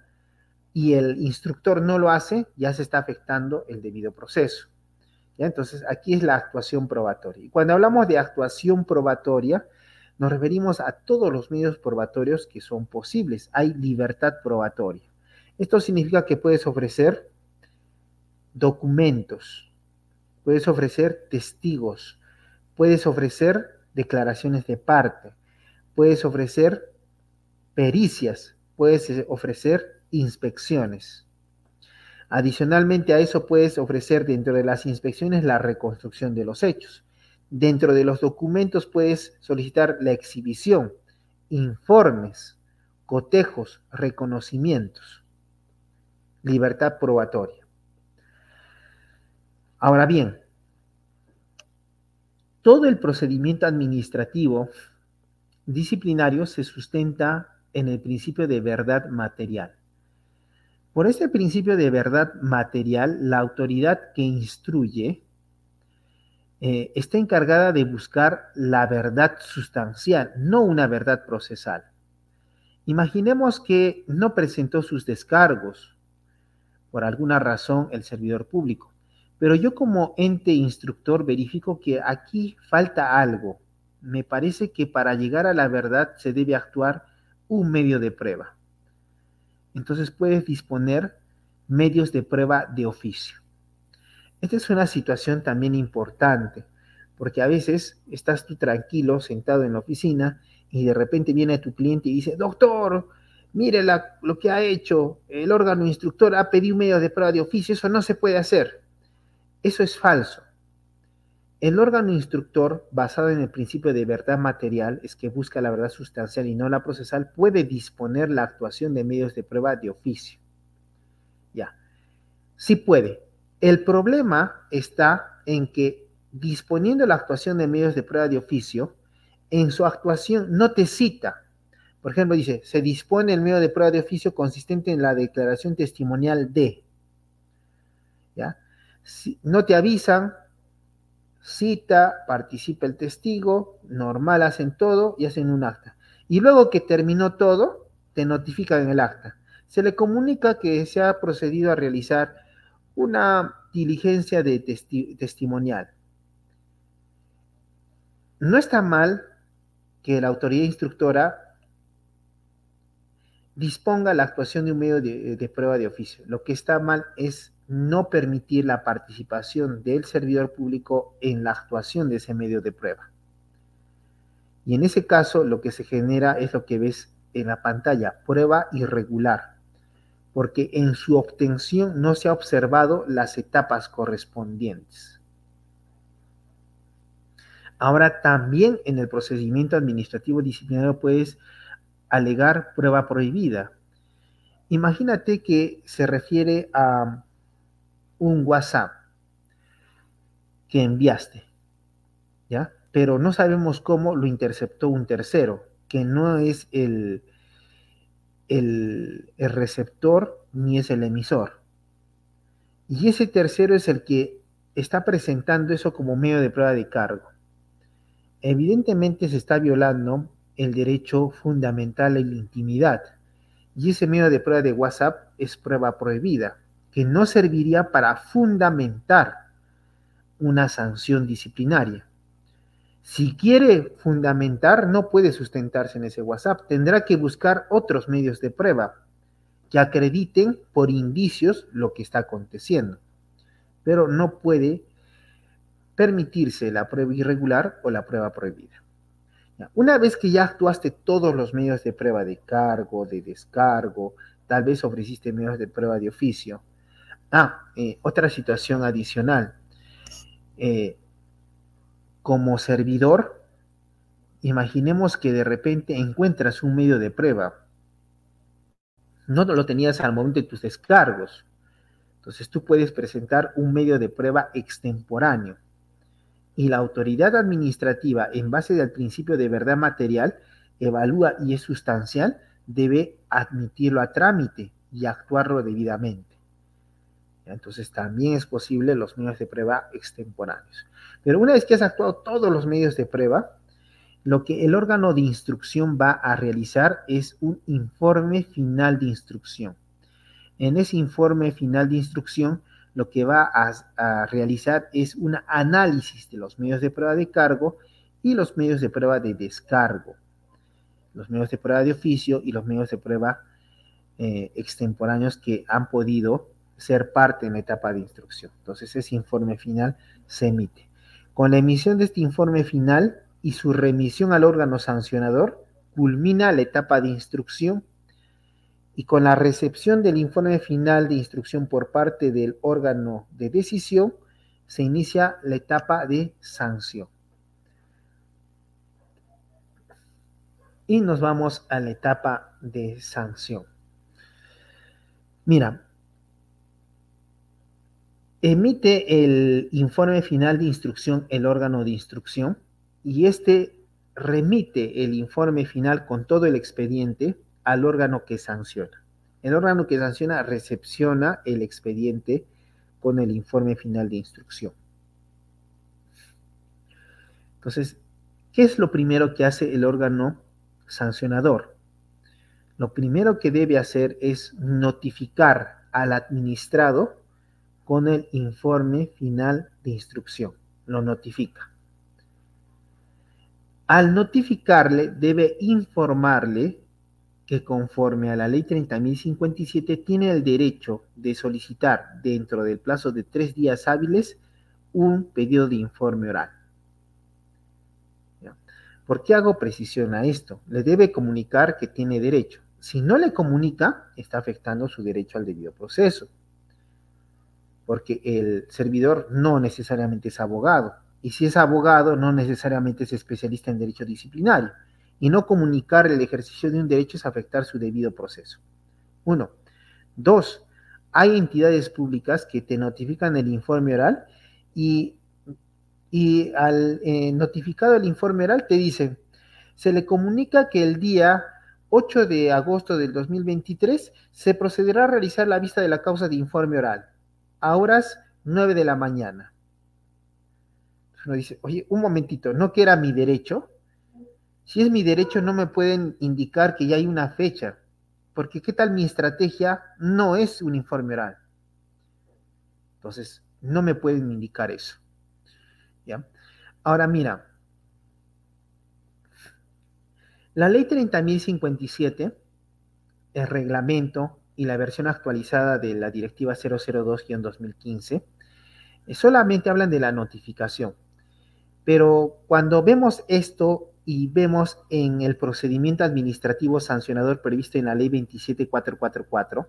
y el instructor no lo hace, ya se está afectando el debido proceso. Entonces, aquí es la actuación probatoria. Y cuando hablamos de actuación probatoria, nos referimos a todos los medios probatorios que son posibles. Hay libertad probatoria. Esto significa que puedes ofrecer documentos, puedes ofrecer testigos, Puedes ofrecer declaraciones de parte, puedes ofrecer pericias, puedes eh, ofrecer inspecciones. Adicionalmente a eso puedes ofrecer dentro de las inspecciones la reconstrucción de los hechos. Dentro de los documentos puedes solicitar la exhibición, informes, cotejos, reconocimientos, libertad probatoria. Ahora bien, todo el procedimiento administrativo disciplinario se sustenta en el principio de verdad material. Por este principio de verdad material, la autoridad que instruye eh, está encargada de buscar la verdad sustancial, no una verdad procesal. Imaginemos que no presentó sus descargos por alguna razón el servidor público, pero yo como ente instructor verifico que aquí falta algo. Me parece que para llegar a la verdad se debe actuar un medio de prueba. Entonces puedes disponer medios de prueba de oficio. Esta es una situación también importante, porque a veces estás tú tranquilo, sentado en la oficina, y de repente viene tu cliente y dice, doctor, mire lo que ha hecho, el órgano instructor ha pedido medios de prueba de oficio, eso no se puede hacer. Eso es falso. El órgano instructor, basado en el principio de verdad material, es que busca la verdad sustancial y no la procesal, puede disponer la actuación de medios de prueba de oficio. Ya, sí puede. El problema está en que disponiendo la actuación de medios de prueba de oficio, en su actuación no te cita. Por ejemplo, dice, se dispone el medio de prueba de oficio consistente en la declaración testimonial de. ¿Ya? Si, no te avisan, cita, participa el testigo, normal hacen todo y hacen un acta. Y luego que terminó todo, te notifican en el acta. Se le comunica que se ha procedido a realizar una diligencia de testimonial. No está mal que la autoridad instructora disponga la actuación de un medio de, de prueba de oficio. Lo que está mal es no permitir la participación del servidor público en la actuación de ese medio de prueba. Y en ese caso lo que se genera es lo que ves en la pantalla, prueba irregular, porque en su obtención no se ha observado las etapas correspondientes. Ahora también en el procedimiento administrativo disciplinario puedes alegar prueba prohibida. Imagínate que se refiere a un WhatsApp que enviaste, ¿ya? Pero no sabemos cómo lo interceptó un tercero, que no es el, el, el receptor ni es el emisor. Y ese tercero es el que está presentando eso como medio de prueba de cargo. Evidentemente se está violando el derecho fundamental a la intimidad. Y ese medio de prueba de WhatsApp es prueba prohibida que no serviría para fundamentar una sanción disciplinaria. Si quiere fundamentar, no puede sustentarse en ese WhatsApp. Tendrá que buscar otros medios de prueba que acrediten por indicios lo que está aconteciendo. Pero no puede permitirse la prueba irregular o la prueba prohibida. Una vez que ya actuaste todos los medios de prueba de cargo, de descargo, tal vez ofreciste medios de prueba de oficio, Ah, eh, otra situación adicional. Eh, como servidor, imaginemos que de repente encuentras un medio de prueba. No lo tenías al momento de tus descargos. Entonces tú puedes presentar un medio de prueba extemporáneo. Y la autoridad administrativa, en base al principio de verdad material, evalúa y es sustancial, debe admitirlo a trámite y actuarlo debidamente. Entonces también es posible los medios de prueba extemporáneos. Pero una vez que has actuado todos los medios de prueba, lo que el órgano de instrucción va a realizar es un informe final de instrucción. En ese informe final de instrucción, lo que va a, realizar es un análisis de los medios de prueba de cargo y los medios de prueba de descargo, los medios de prueba de oficio y los medios de prueba eh, extemporáneos que han podido ser parte en la etapa de instrucción. Entonces ese informe final se emite. Con la emisión de este informe final y su remisión al órgano sancionador, culmina la etapa de instrucción y con la recepción del informe final de instrucción por parte del órgano de decisión, se inicia la etapa de sanción. Y nos vamos a la etapa de sanción. Mira, Emite el informe final de instrucción el órgano de instrucción y este remite el informe final con todo el expediente al órgano que sanciona. El órgano que sanciona recepciona el expediente con el informe final de instrucción. Entonces, ¿qué es lo primero que hace el órgano sancionador? Lo primero que debe hacer es notificar al administrado con el informe final de instrucción. Lo notifica. Al notificarle, debe informarle que conforme a la ley 30.057 tiene el derecho de solicitar dentro del plazo de tres días hábiles un pedido de informe oral. ¿Por qué hago precisión a esto? Le debe comunicar que tiene derecho. Si no le comunica, está afectando su derecho al debido proceso. Porque el servidor no necesariamente es abogado. Y si es abogado, no necesariamente es especialista en derecho disciplinario y no comunicar el ejercicio de un derecho es afectar su debido proceso. Uno. Dos, hay entidades públicas que te notifican el informe oral y, y al eh, notificado el informe oral te dicen, se le comunica que el día 8 de agosto del 2023 se procederá a realizar la vista de la causa de informe oral a horas 9 de la mañana. Uno dice, oye, un momentito, ¿no que era mi derecho? Si es mi derecho, no me pueden indicar que ya hay una fecha, porque ¿qué tal mi estrategia no es un informe oral? Entonces, no me pueden indicar eso. ¿Ya? Ahora mira, la ley 30.057, el reglamento y la versión actualizada de la directiva 002-2015 eh, solamente hablan de la notificación. Pero cuando vemos esto y vemos en el procedimiento administrativo sancionador previsto en la ley 27444,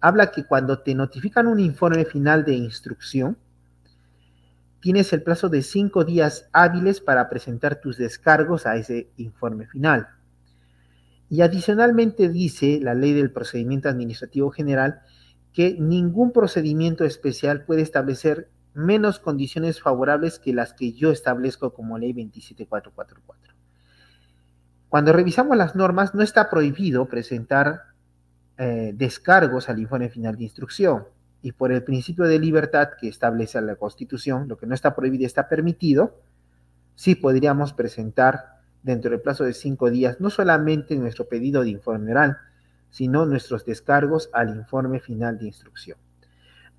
habla que cuando te notifican un informe final de instrucción, tienes el plazo de cinco días hábiles para presentar tus descargos a ese informe final. Y adicionalmente dice la ley del procedimiento administrativo general que ningún procedimiento especial puede establecer menos condiciones favorables que las que yo establezco como ley 27444. Cuando revisamos las normas, no está prohibido presentar eh, descargos al informe final de instrucción. Y por el principio de libertad que establece la Constitución, lo que no está prohibido está permitido, sí podríamos presentar dentro del plazo de cinco días no solamente nuestro pedido de informe oral, sino nuestros descargos al informe final de instrucción.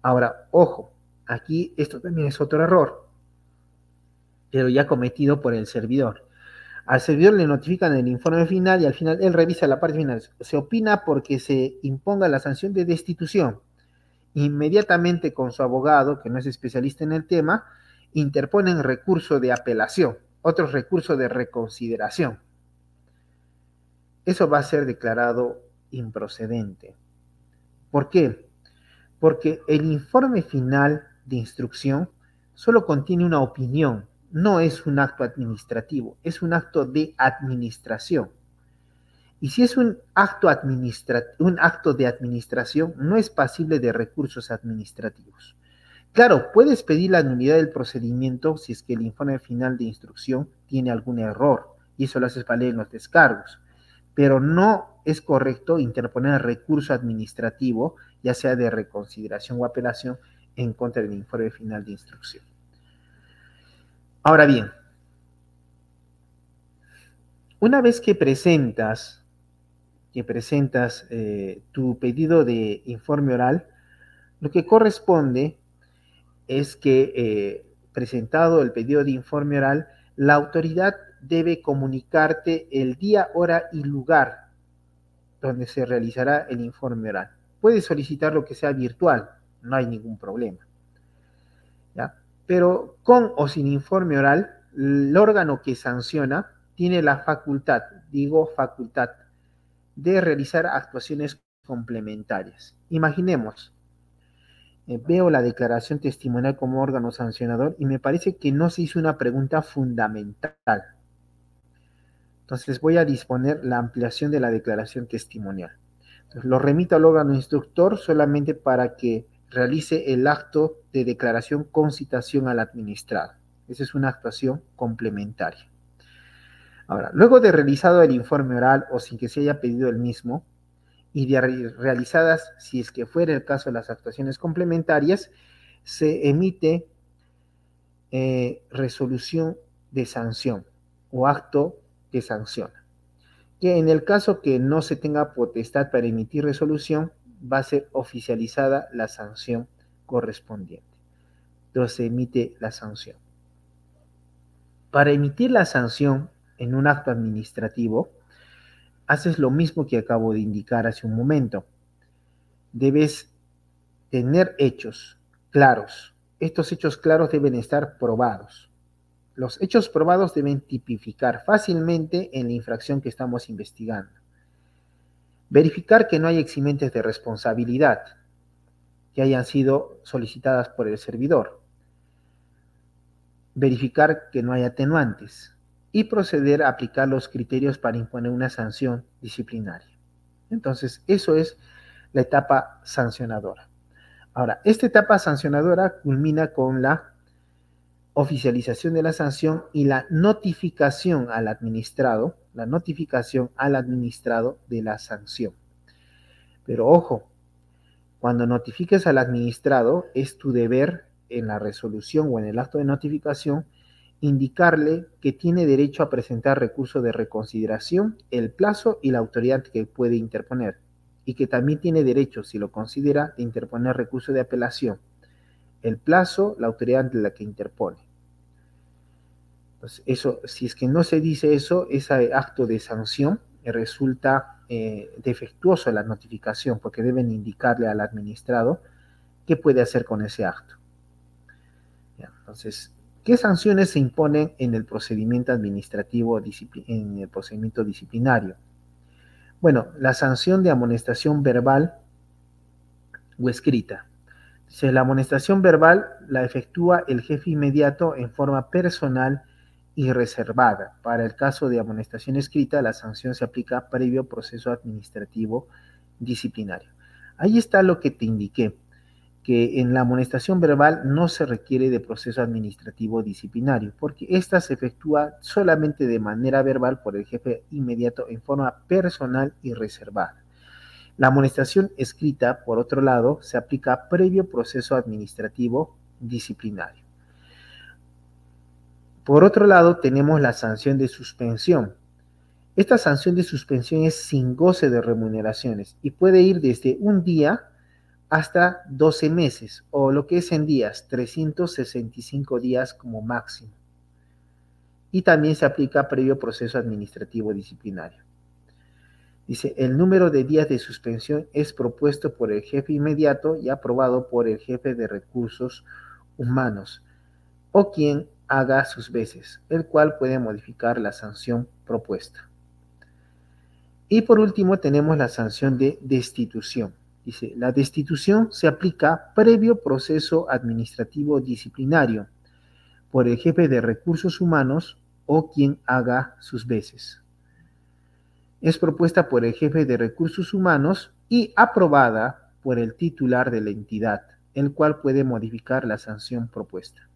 Ahora, ojo, Aquí esto también es otro error, pero ya cometido por el servidor. Al servidor le notifican el informe final y al final él revisa la parte final. Se opina porque se imponga la sanción de destitución. Inmediatamente con su abogado, que no es especialista en el tema, interponen recurso de apelación, otro recurso de reconsideración. Eso va a ser declarado improcedente. ¿Por qué? Porque el informe final de instrucción solo contiene una opinión, no es un acto administrativo, es un acto de administración. Y si es un acto, un acto de administración, no es pasible de recursos administrativos. Claro, puedes pedir la nulidad del procedimiento si es que el informe final de instrucción tiene algún error, y eso lo haces valer en los descargos. Pero no es correcto interponer recurso administrativo, ya sea de reconsideración o apelación, en contra del informe final de instrucción. Ahora bien, una vez que presentas, que presentas eh, tu pedido de informe oral, lo que corresponde es que eh, presentado el pedido de informe oral, la autoridad debe comunicarte el día, hora y lugar donde se realizará el informe oral. Puedes solicitar lo que sea virtual, no hay ningún problema. ¿ya? Pero con o sin informe oral, el órgano que sanciona tiene la facultad, digo facultad, de realizar actuaciones complementarias. Imaginemos, eh, veo la declaración testimonial como órgano sancionador y me parece que no se hizo una pregunta fundamental. Entonces voy a disponer la ampliación de la declaración testimonial. lo remito al órgano instructor solamente para que realice el acto de declaración con citación al administrado. Esa es una actuación complementaria. Ahora, luego de realizado el informe oral o sin que se haya pedido el mismo, y de realizadas, si es que fuera el caso, las actuaciones complementarias, se emite eh, resolución de sanción o acto que sanciona. Que en el caso que no se tenga potestad para emitir resolución, va a ser oficializada la sanción correspondiente. Entonces se emite la sanción. Para emitir la sanción en un acto administrativo, haces lo mismo que acabo de indicar hace un momento. Debes tener hechos claros. Estos hechos claros deben estar probados. Los hechos probados deben tipificar fácilmente en la infracción que estamos investigando. Verificar que no hay eximentes de responsabilidad que hayan sido solicitadas por el servidor. Verificar que no hay atenuantes y proceder a aplicar los criterios para imponer una sanción disciplinaria. Entonces, eso es la etapa sancionadora. Ahora, esta etapa sancionadora culmina con la oficialización de la sanción y la notificación al administrado, la notificación al administrado de la sanción. Pero ojo, cuando notifiques al administrado, es tu deber en la resolución o en el acto de notificación indicarle que tiene derecho a presentar recurso de reconsideración, el plazo y la autoridad que puede interponer, y que también tiene derecho, si lo considera, de interponer recurso de apelación, el plazo, la autoridad de la que interpone. Pues eso, si es que no se dice eso, ese acto de sanción resulta eh, defectuoso la notificación, porque deben indicarle al administrado qué puede hacer con ese acto. entonces, ¿qué sanciones se imponen en el procedimiento administrativo, en el procedimiento disciplinario? Bueno, la sanción de amonestación verbal o escrita. la amonestación verbal la efectúa el jefe inmediato en forma personal y reservada. Para el caso de amonestación escrita, la sanción se aplica previo proceso administrativo disciplinario. Ahí está lo que te indiqué, que en la amonestación verbal no se requiere de proceso administrativo disciplinario, porque ésta se efectúa solamente de manera verbal por el jefe inmediato en forma personal y reservada. La amonestación escrita, por otro lado, se aplica previo proceso administrativo disciplinario. Por otro lado, tenemos la sanción de suspensión. Esta sanción de suspensión es sin goce de remuneraciones y puede ir desde un día hasta 12 meses o lo que es en días, 365 días como máximo. Y también se aplica previo proceso administrativo disciplinario. Dice, el número de días de suspensión es propuesto por el jefe inmediato y aprobado por el jefe de recursos humanos o quien haga sus veces, el cual puede modificar la sanción propuesta. Y por último tenemos la sanción de destitución. Dice, la destitución se aplica previo proceso administrativo disciplinario por el jefe de recursos humanos o quien haga sus veces. Es propuesta por el jefe de recursos humanos y aprobada por el titular de la entidad, el cual puede modificar la sanción propuesta.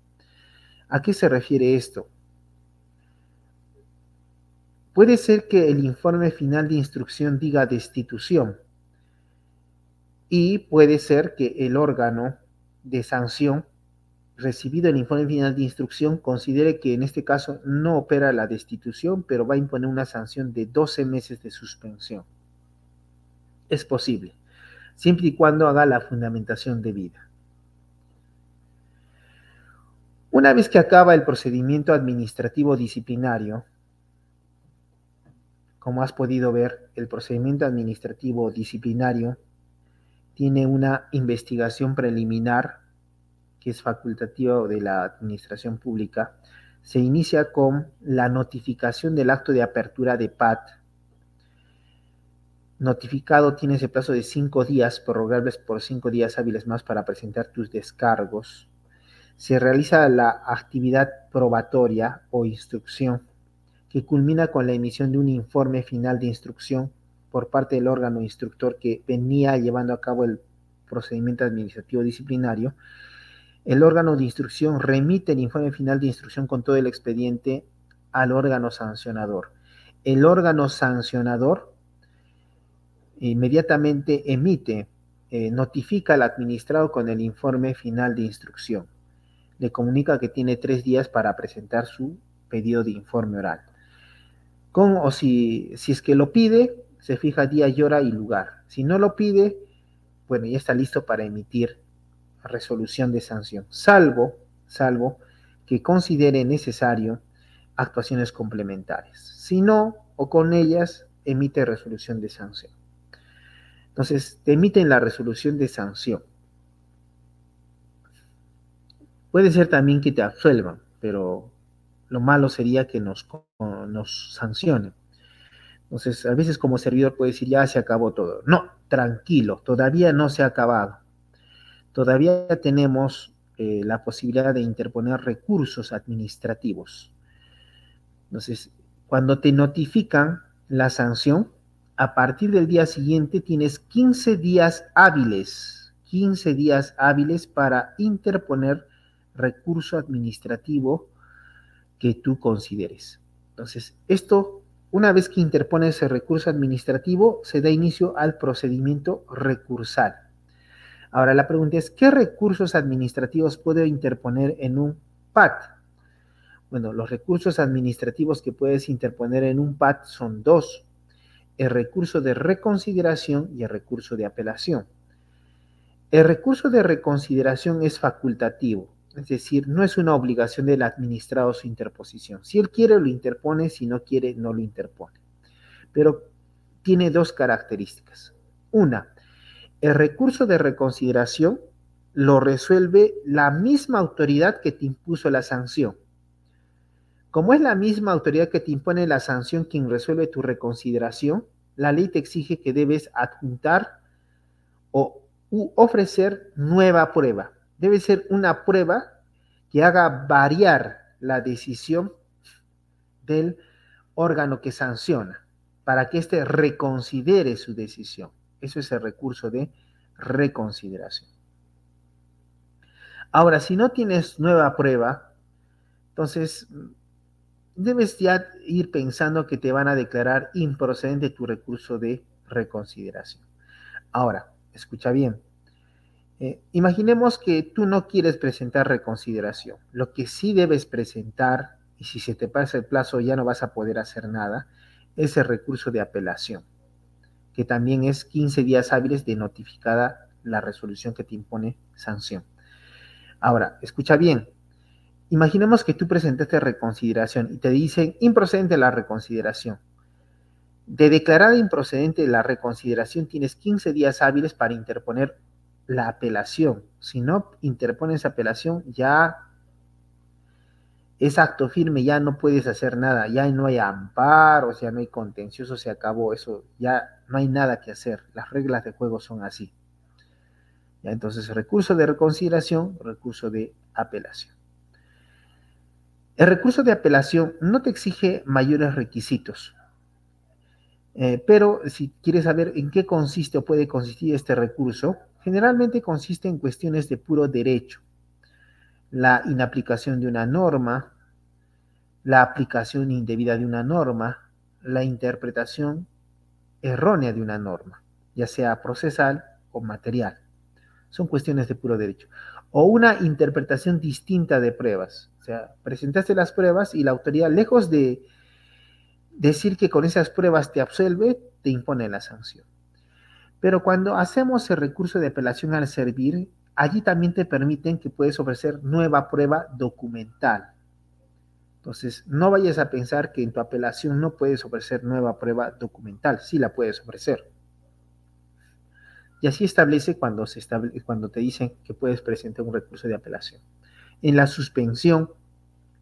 ¿A qué se refiere esto? Puede ser que el informe final de instrucción diga destitución y puede ser que el órgano de sanción recibido el informe final de instrucción considere que en este caso no opera la destitución, pero va a imponer una sanción de 12 meses de suspensión. Es posible, siempre y cuando haga la fundamentación debida. Una vez que acaba el procedimiento administrativo disciplinario, como has podido ver, el procedimiento administrativo disciplinario tiene una investigación preliminar que es facultativa de la administración pública. Se inicia con la notificación del acto de apertura de PAT. Notificado tiene ese plazo de cinco días, prorrogables por cinco días hábiles más para presentar tus descargos se realiza la actividad probatoria o instrucción, que culmina con la emisión de un informe final de instrucción por parte del órgano instructor que venía llevando a cabo el procedimiento administrativo disciplinario. El órgano de instrucción remite el informe final de instrucción con todo el expediente al órgano sancionador. El órgano sancionador inmediatamente emite, eh, notifica al administrado con el informe final de instrucción. Le comunica que tiene tres días para presentar su pedido de informe oral. Con o si, si es que lo pide, se fija día y hora y lugar. Si no lo pide, bueno, ya está listo para emitir resolución de sanción, salvo, salvo que considere necesario actuaciones complementarias. Si no, o con ellas, emite resolución de sanción. Entonces, te emiten la resolución de sanción. Puede ser también que te absuelvan, pero lo malo sería que nos, nos sancionen. Entonces, a veces como servidor puede decir, ya se acabó todo. No, tranquilo, todavía no se ha acabado. Todavía tenemos eh, la posibilidad de interponer recursos administrativos. Entonces, cuando te notifican la sanción, a partir del día siguiente tienes 15 días hábiles, 15 días hábiles para interponer recurso administrativo que tú consideres. Entonces, esto una vez que interpone ese recurso administrativo, se da inicio al procedimiento recursal. Ahora la pregunta es, ¿qué recursos administrativos puedo interponer en un PAT? Bueno, los recursos administrativos que puedes interponer en un PAT son dos, el recurso de reconsideración y el recurso de apelación. El recurso de reconsideración es facultativo, es decir, no es una obligación del administrado su interposición. Si él quiere, lo interpone, si no quiere, no lo interpone. Pero tiene dos características. Una, el recurso de reconsideración lo resuelve la misma autoridad que te impuso la sanción. Como es la misma autoridad que te impone la sanción quien resuelve tu reconsideración, la ley te exige que debes adjuntar o ofrecer nueva prueba debe ser una prueba que haga variar la decisión del órgano que sanciona para que éste reconsidere su decisión. Eso es el recurso de reconsideración. Ahora, si no tienes nueva prueba, entonces debes ya ir pensando que te van a declarar improcedente tu recurso de reconsideración. Ahora, escucha bien, eh, imaginemos que tú no quieres presentar reconsideración. Lo que sí debes presentar, y si se te pasa el plazo ya no vas a poder hacer nada, es el recurso de apelación, que también es 15 días hábiles de notificada la resolución que te impone sanción. Ahora, escucha bien. Imaginemos que tú presentaste reconsideración y te dicen improcedente la reconsideración. De declarada improcedente la reconsideración tienes 15 días hábiles para interponer la apelación. Si no interpones apelación, ya es acto firme, ya no puedes hacer nada, ya no hay amparo, o sea, no hay contencioso, se acabó eso, ya no hay nada que hacer, las reglas de juego son así. Ya, entonces, recurso de reconsideración, recurso de apelación. El recurso de apelación no te exige mayores requisitos, eh, pero si quieres saber en qué consiste o puede consistir este recurso, generalmente consiste en cuestiones de puro derecho. La inaplicación de una norma, la aplicación indebida de una norma, la interpretación errónea de una norma, ya sea procesal o material. Son cuestiones de puro derecho. O una interpretación distinta de pruebas. O sea, presentaste las pruebas y la autoridad, lejos de decir que con esas pruebas te absuelve, te impone la sanción. Pero cuando hacemos el recurso de apelación al servir, allí también te permiten que puedes ofrecer nueva prueba documental. Entonces, no vayas a pensar que en tu apelación no puedes ofrecer nueva prueba documental, sí la puedes ofrecer. Y así establece cuando, se cuando te dicen que puedes presentar un recurso de apelación. En la suspensión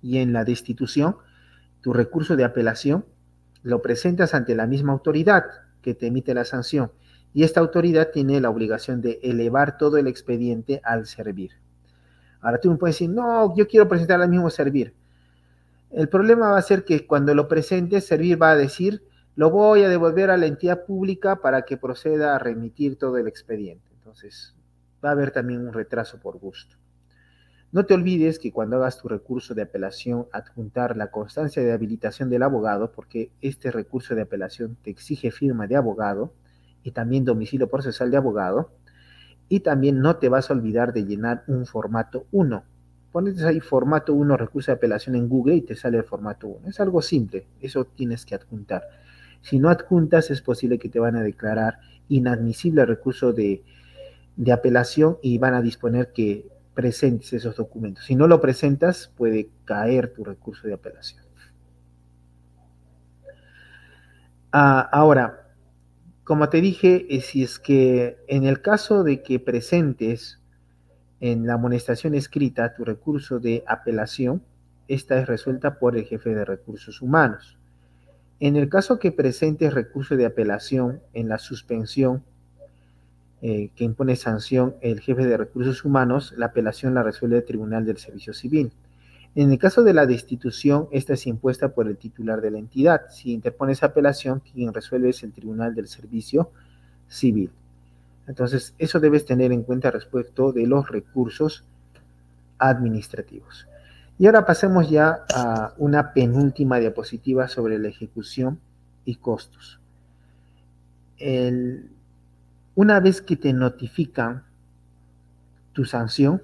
y en la destitución, tu recurso de apelación lo presentas ante la misma autoridad que te emite la sanción y esta autoridad tiene la obligación de elevar todo el expediente al servir. Ahora tú me puedes decir, no, yo quiero presentar al mismo servir. El problema va a ser que cuando lo presentes, servir va a decir, lo voy a devolver a la entidad pública para que proceda a remitir todo el expediente. Entonces, va a haber también un retraso por gusto. No te olvides que cuando hagas tu recurso de apelación, adjuntar la constancia de habilitación del abogado, porque este recurso de apelación te exige firma de abogado, y también domicilio procesal de abogado. Y también no te vas a olvidar de llenar un formato 1. Pones ahí formato 1, recurso de apelación en Google y te sale el formato 1. Es algo simple, eso tienes que adjuntar. Si no adjuntas, es posible que te van a declarar inadmisible el recurso de, de apelación y van a disponer que presentes esos documentos. Si no lo presentas, puede caer tu recurso de apelación. Ah, ahora, como te dije, eh, si es que en el caso de que presentes en la amonestación escrita tu recurso de apelación, esta es resuelta por el jefe de recursos humanos. En el caso que presentes recurso de apelación en la suspensión eh, que impone sanción el jefe de recursos humanos, la apelación la resuelve el Tribunal del Servicio Civil. En el caso de la destitución, esta es impuesta por el titular de la entidad. Si interpones apelación, quien resuelve es el Tribunal del Servicio Civil. Entonces, eso debes tener en cuenta respecto de los recursos administrativos. Y ahora pasemos ya a una penúltima diapositiva sobre la ejecución y costos. una vez que te notifican tu sanción,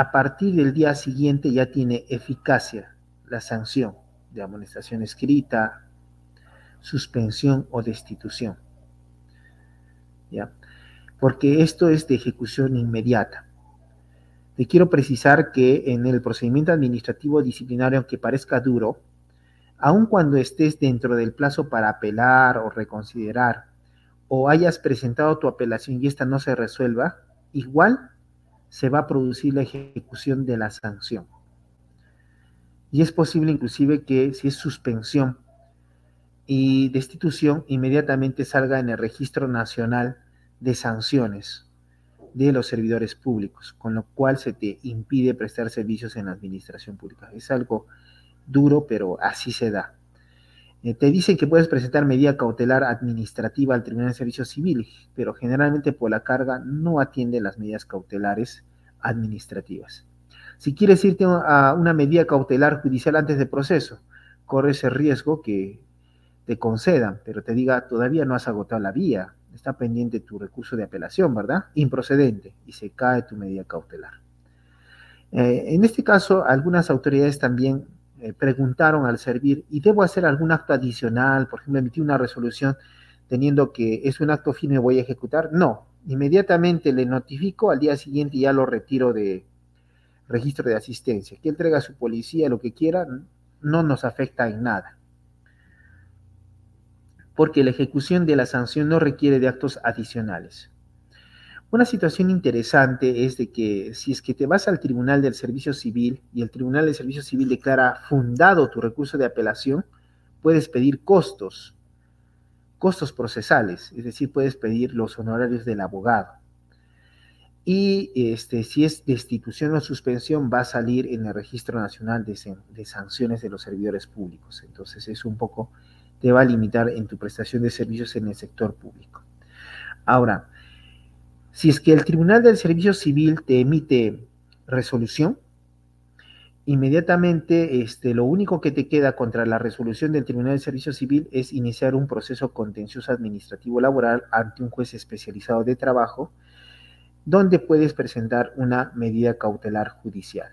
a partir del día siguiente ya tiene eficacia la sanción de amonestación escrita, suspensión o destitución. ¿Ya? Porque esto es de ejecución inmediata. Te quiero precisar que en el procedimiento administrativo disciplinario, aunque parezca duro, aun cuando estés dentro del plazo para apelar o reconsiderar, o hayas presentado tu apelación y esta no se resuelva, igual se va a producir la ejecución de la sanción. Y es posible inclusive que si es suspensión y destitución, inmediatamente salga en el registro nacional de sanciones de los servidores públicos, con lo cual se te impide prestar servicios en la administración pública. Es algo duro, pero así se da. Eh, te dicen que puedes presentar medida cautelar administrativa al Tribunal de Servicio Civil, pero generalmente por la carga no atiende las medidas cautelares administrativas. Si quieres irte a una medida cautelar judicial antes del proceso, corres el riesgo que te concedan, pero te diga, todavía no has agotado la vía, está pendiente tu recurso de apelación, ¿verdad? Improcedente y se cae tu medida cautelar. Eh, en este caso, algunas autoridades también eh, preguntaron al servir, ¿y debo hacer algún acto adicional? Por ejemplo, emitir una resolución teniendo que es un acto firme voy a ejecutar. No, inmediatamente le notifico, al día siguiente ya lo retiro de registro de asistencia. Que entrega a su policía lo que quiera, no nos afecta en nada porque la ejecución de la sanción no requiere de actos adicionales. Una situación interesante es de que si es que te vas al Tribunal del Servicio Civil y el Tribunal del Servicio Civil declara fundado tu recurso de apelación, puedes pedir costos, costos procesales, es decir, puedes pedir los honorarios del abogado. Y este, si es destitución o suspensión, va a salir en el Registro Nacional de, de Sanciones de los Servidores Públicos. Entonces es un poco te va a limitar en tu prestación de servicios en el sector público. Ahora, si es que el Tribunal del Servicio Civil te emite resolución, inmediatamente este, lo único que te queda contra la resolución del Tribunal del Servicio Civil es iniciar un proceso contencioso administrativo laboral ante un juez especializado de trabajo, donde puedes presentar una medida cautelar judicial.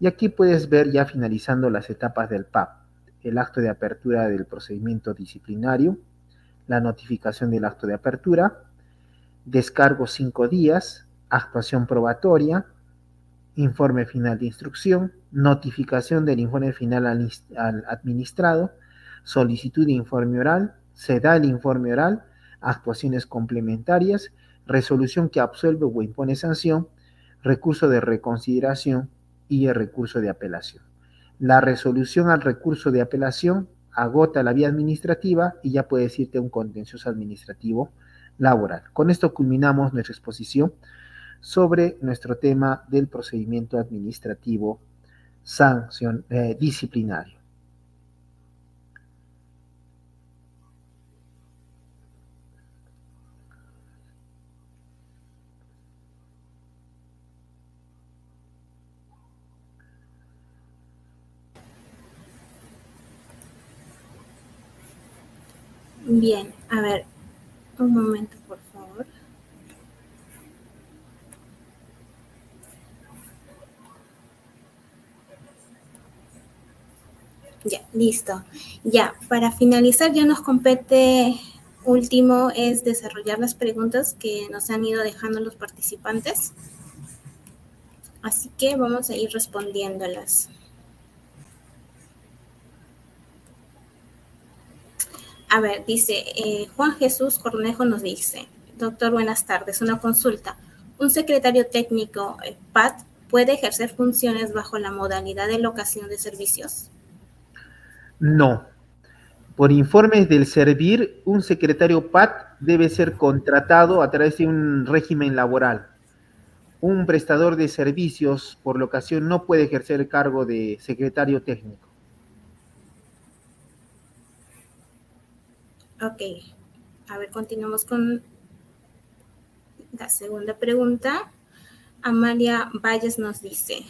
Y aquí puedes ver ya finalizando las etapas del PAP el acto de apertura del procedimiento disciplinario, la notificación del acto de apertura, descargo cinco días, actuación probatoria, informe final de instrucción, notificación del informe final al, administrado, solicitud de informe oral, se da el informe oral, actuaciones complementarias, resolución que absuelve o impone sanción, recurso de reconsideración y el recurso de apelación. La resolución al recurso de apelación agota la vía administrativa y ya puedes irte a un contencioso administrativo laboral. Con esto culminamos nuestra exposición sobre nuestro tema del procedimiento administrativo sanción, eh, disciplinario. Bien, a ver, Un momento, por favor. Ya, listo. Ya, para finalizar ya nos compete último es desarrollar las preguntas que nos han ido dejando los participantes. Así que vamos a ir respondiéndolas. A ver, dice eh, Juan Jesús Cornejo nos dice, doctor, buenas tardes, una consulta. ¿Un secretario técnico, eh, PAT, puede ejercer funciones bajo la modalidad de locación de servicios? No. Por informes del Servir, un secretario PAT debe ser contratado a través de un régimen laboral. Un prestador de servicios por locación no puede ejercer el cargo de secretario técnico. Ok. A ver, continuamos con la segunda pregunta. Amalia Valles nos dice,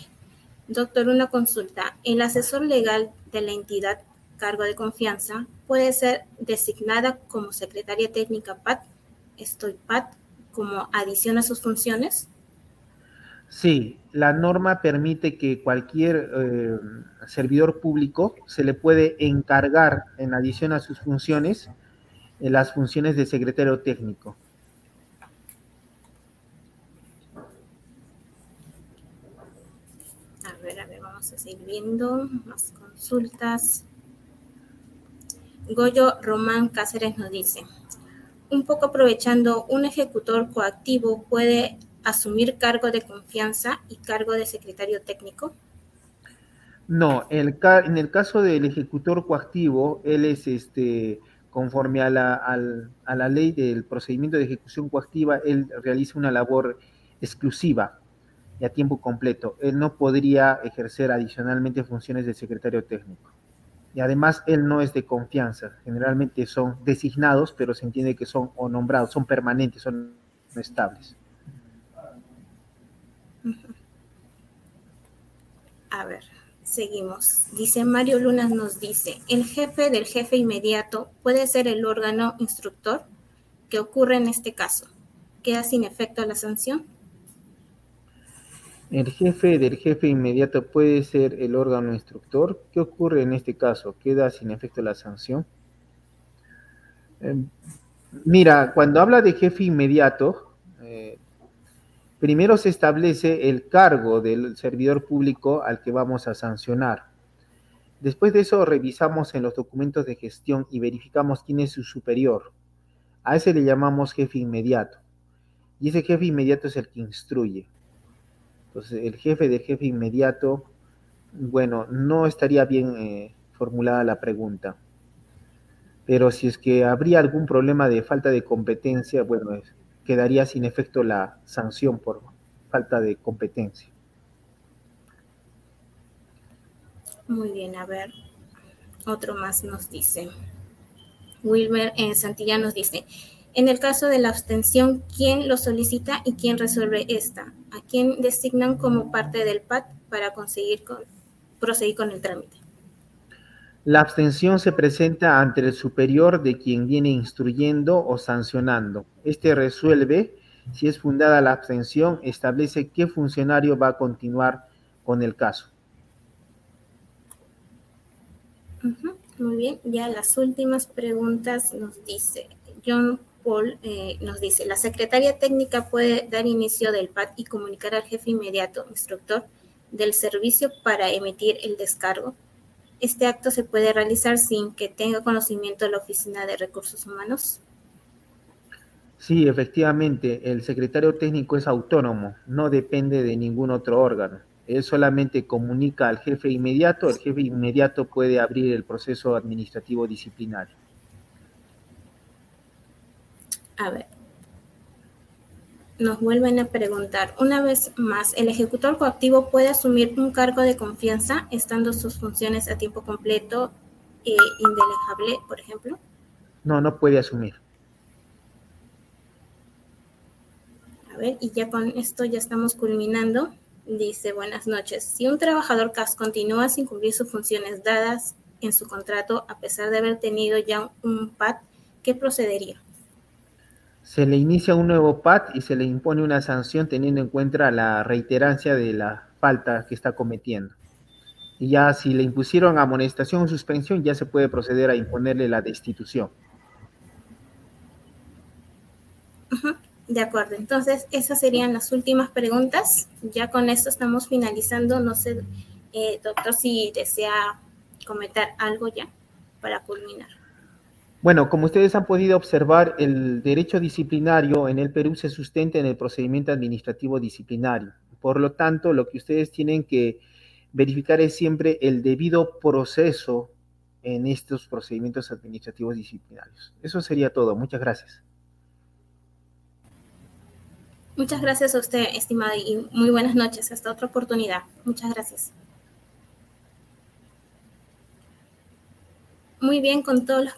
doctor, una consulta. ¿El asesor legal de la entidad cargo de confianza puede ser designada como secretaria técnica PAT, estoy PAT, como adición a sus funciones? Sí, la norma permite que cualquier eh, servidor público se le puede encargar en adición a sus funciones las funciones de secretario técnico. A ver, a ver, vamos a seguir viendo más consultas. Goyo Román Cáceres nos dice, un poco aprovechando, un ejecutor coactivo puede asumir cargo de confianza y cargo de secretario técnico. No, en el caso del ejecutor coactivo, él es este, conforme a la, a la ley del procedimiento de ejecución coactiva, él realiza una labor exclusiva y a tiempo completo. Él no podría ejercer adicionalmente funciones de secretario técnico. Y además, él no es de confianza. Generalmente son designados, pero se entiende que son o nombrados, son permanentes, son estables. A ver. Seguimos. Dice Mario Lunas nos dice, el jefe del jefe inmediato puede ser el órgano instructor. ¿Qué ocurre en este caso? ¿Queda sin efecto la sanción? El jefe del jefe inmediato puede ser el órgano instructor. ¿Qué ocurre en este caso? ¿Queda sin efecto la sanción? Em, mira, cuando habla de jefe inmediato, Primero se establece el cargo del servidor público al que vamos a sancionar. Después de eso revisamos en los documentos de gestión y verificamos quién es su superior. A ese le llamamos jefe inmediato. Y ese jefe inmediato es el que instruye. Entonces, el jefe del jefe inmediato, bueno, no estaría bien eh, formulada la pregunta. Pero si es que habría algún problema de falta de competencia, bueno, es, quedaría sin efecto la sanción por falta de competencia. Muy bien, a ver, otro más nos dice. Wilmer en Santillán nos dice, en el caso de la abstención, ¿quién lo solicita y quién resuelve esta? ¿A quién designan como parte del PAT para conseguir con, proseguir con el trámite? La abstención se presenta ante el superior de quien viene instruyendo o sancionando. Este resuelve si es fundada la abstención, establece qué funcionario va a continuar con el caso. Muy bien, ya las últimas preguntas nos dice, John Paul eh, nos dice, la secretaria técnica puede dar inicio del PAT y comunicar al jefe inmediato, instructor del servicio para emitir el descargo este acto se puede realizar sin que tenga conocimiento de la Oficina de Recursos Humanos? Sí, efectivamente, el secretario técnico es autónomo, no depende de ningún otro órgano. Él solamente comunica al jefe inmediato, el jefe inmediato puede abrir el proceso administrativo disciplinario. A ver, nos vuelven a preguntar, una vez más, ¿el ejecutor coactivo puede asumir un cargo de confianza estando sus funciones a tiempo completo e indelejable, por ejemplo? No, no puede asumir. A ver, y ya con esto ya estamos culminando. Dice, buenas noches. Si un trabajador CAS continúa sin cumplir sus funciones dadas en su contrato, a pesar de haber tenido ya un PAT, ¿qué procedería? Se le inicia un nuevo PAT y se le impone una sanción teniendo en cuenta la reiterancia de la falta que está cometiendo. Y ya si le impusieron amonestación o suspensión, ya se puede proceder a imponerle la destitución. De acuerdo, entonces esas serían las últimas preguntas. Ya con esto estamos finalizando. No sé, eh, doctor, si desea comentar algo ya para culminar. Bueno, como ustedes han podido observar, el derecho disciplinario en el Perú se sustenta en el procedimiento administrativo disciplinario. Por lo tanto, lo que ustedes tienen que verificar es siempre el debido proceso en estos procedimientos administrativos disciplinarios. Eso sería todo. Muchas gracias. Muchas gracias a usted, estimada, y muy buenas noches. Hasta otra oportunidad. Muchas gracias. Muy bien, con todos los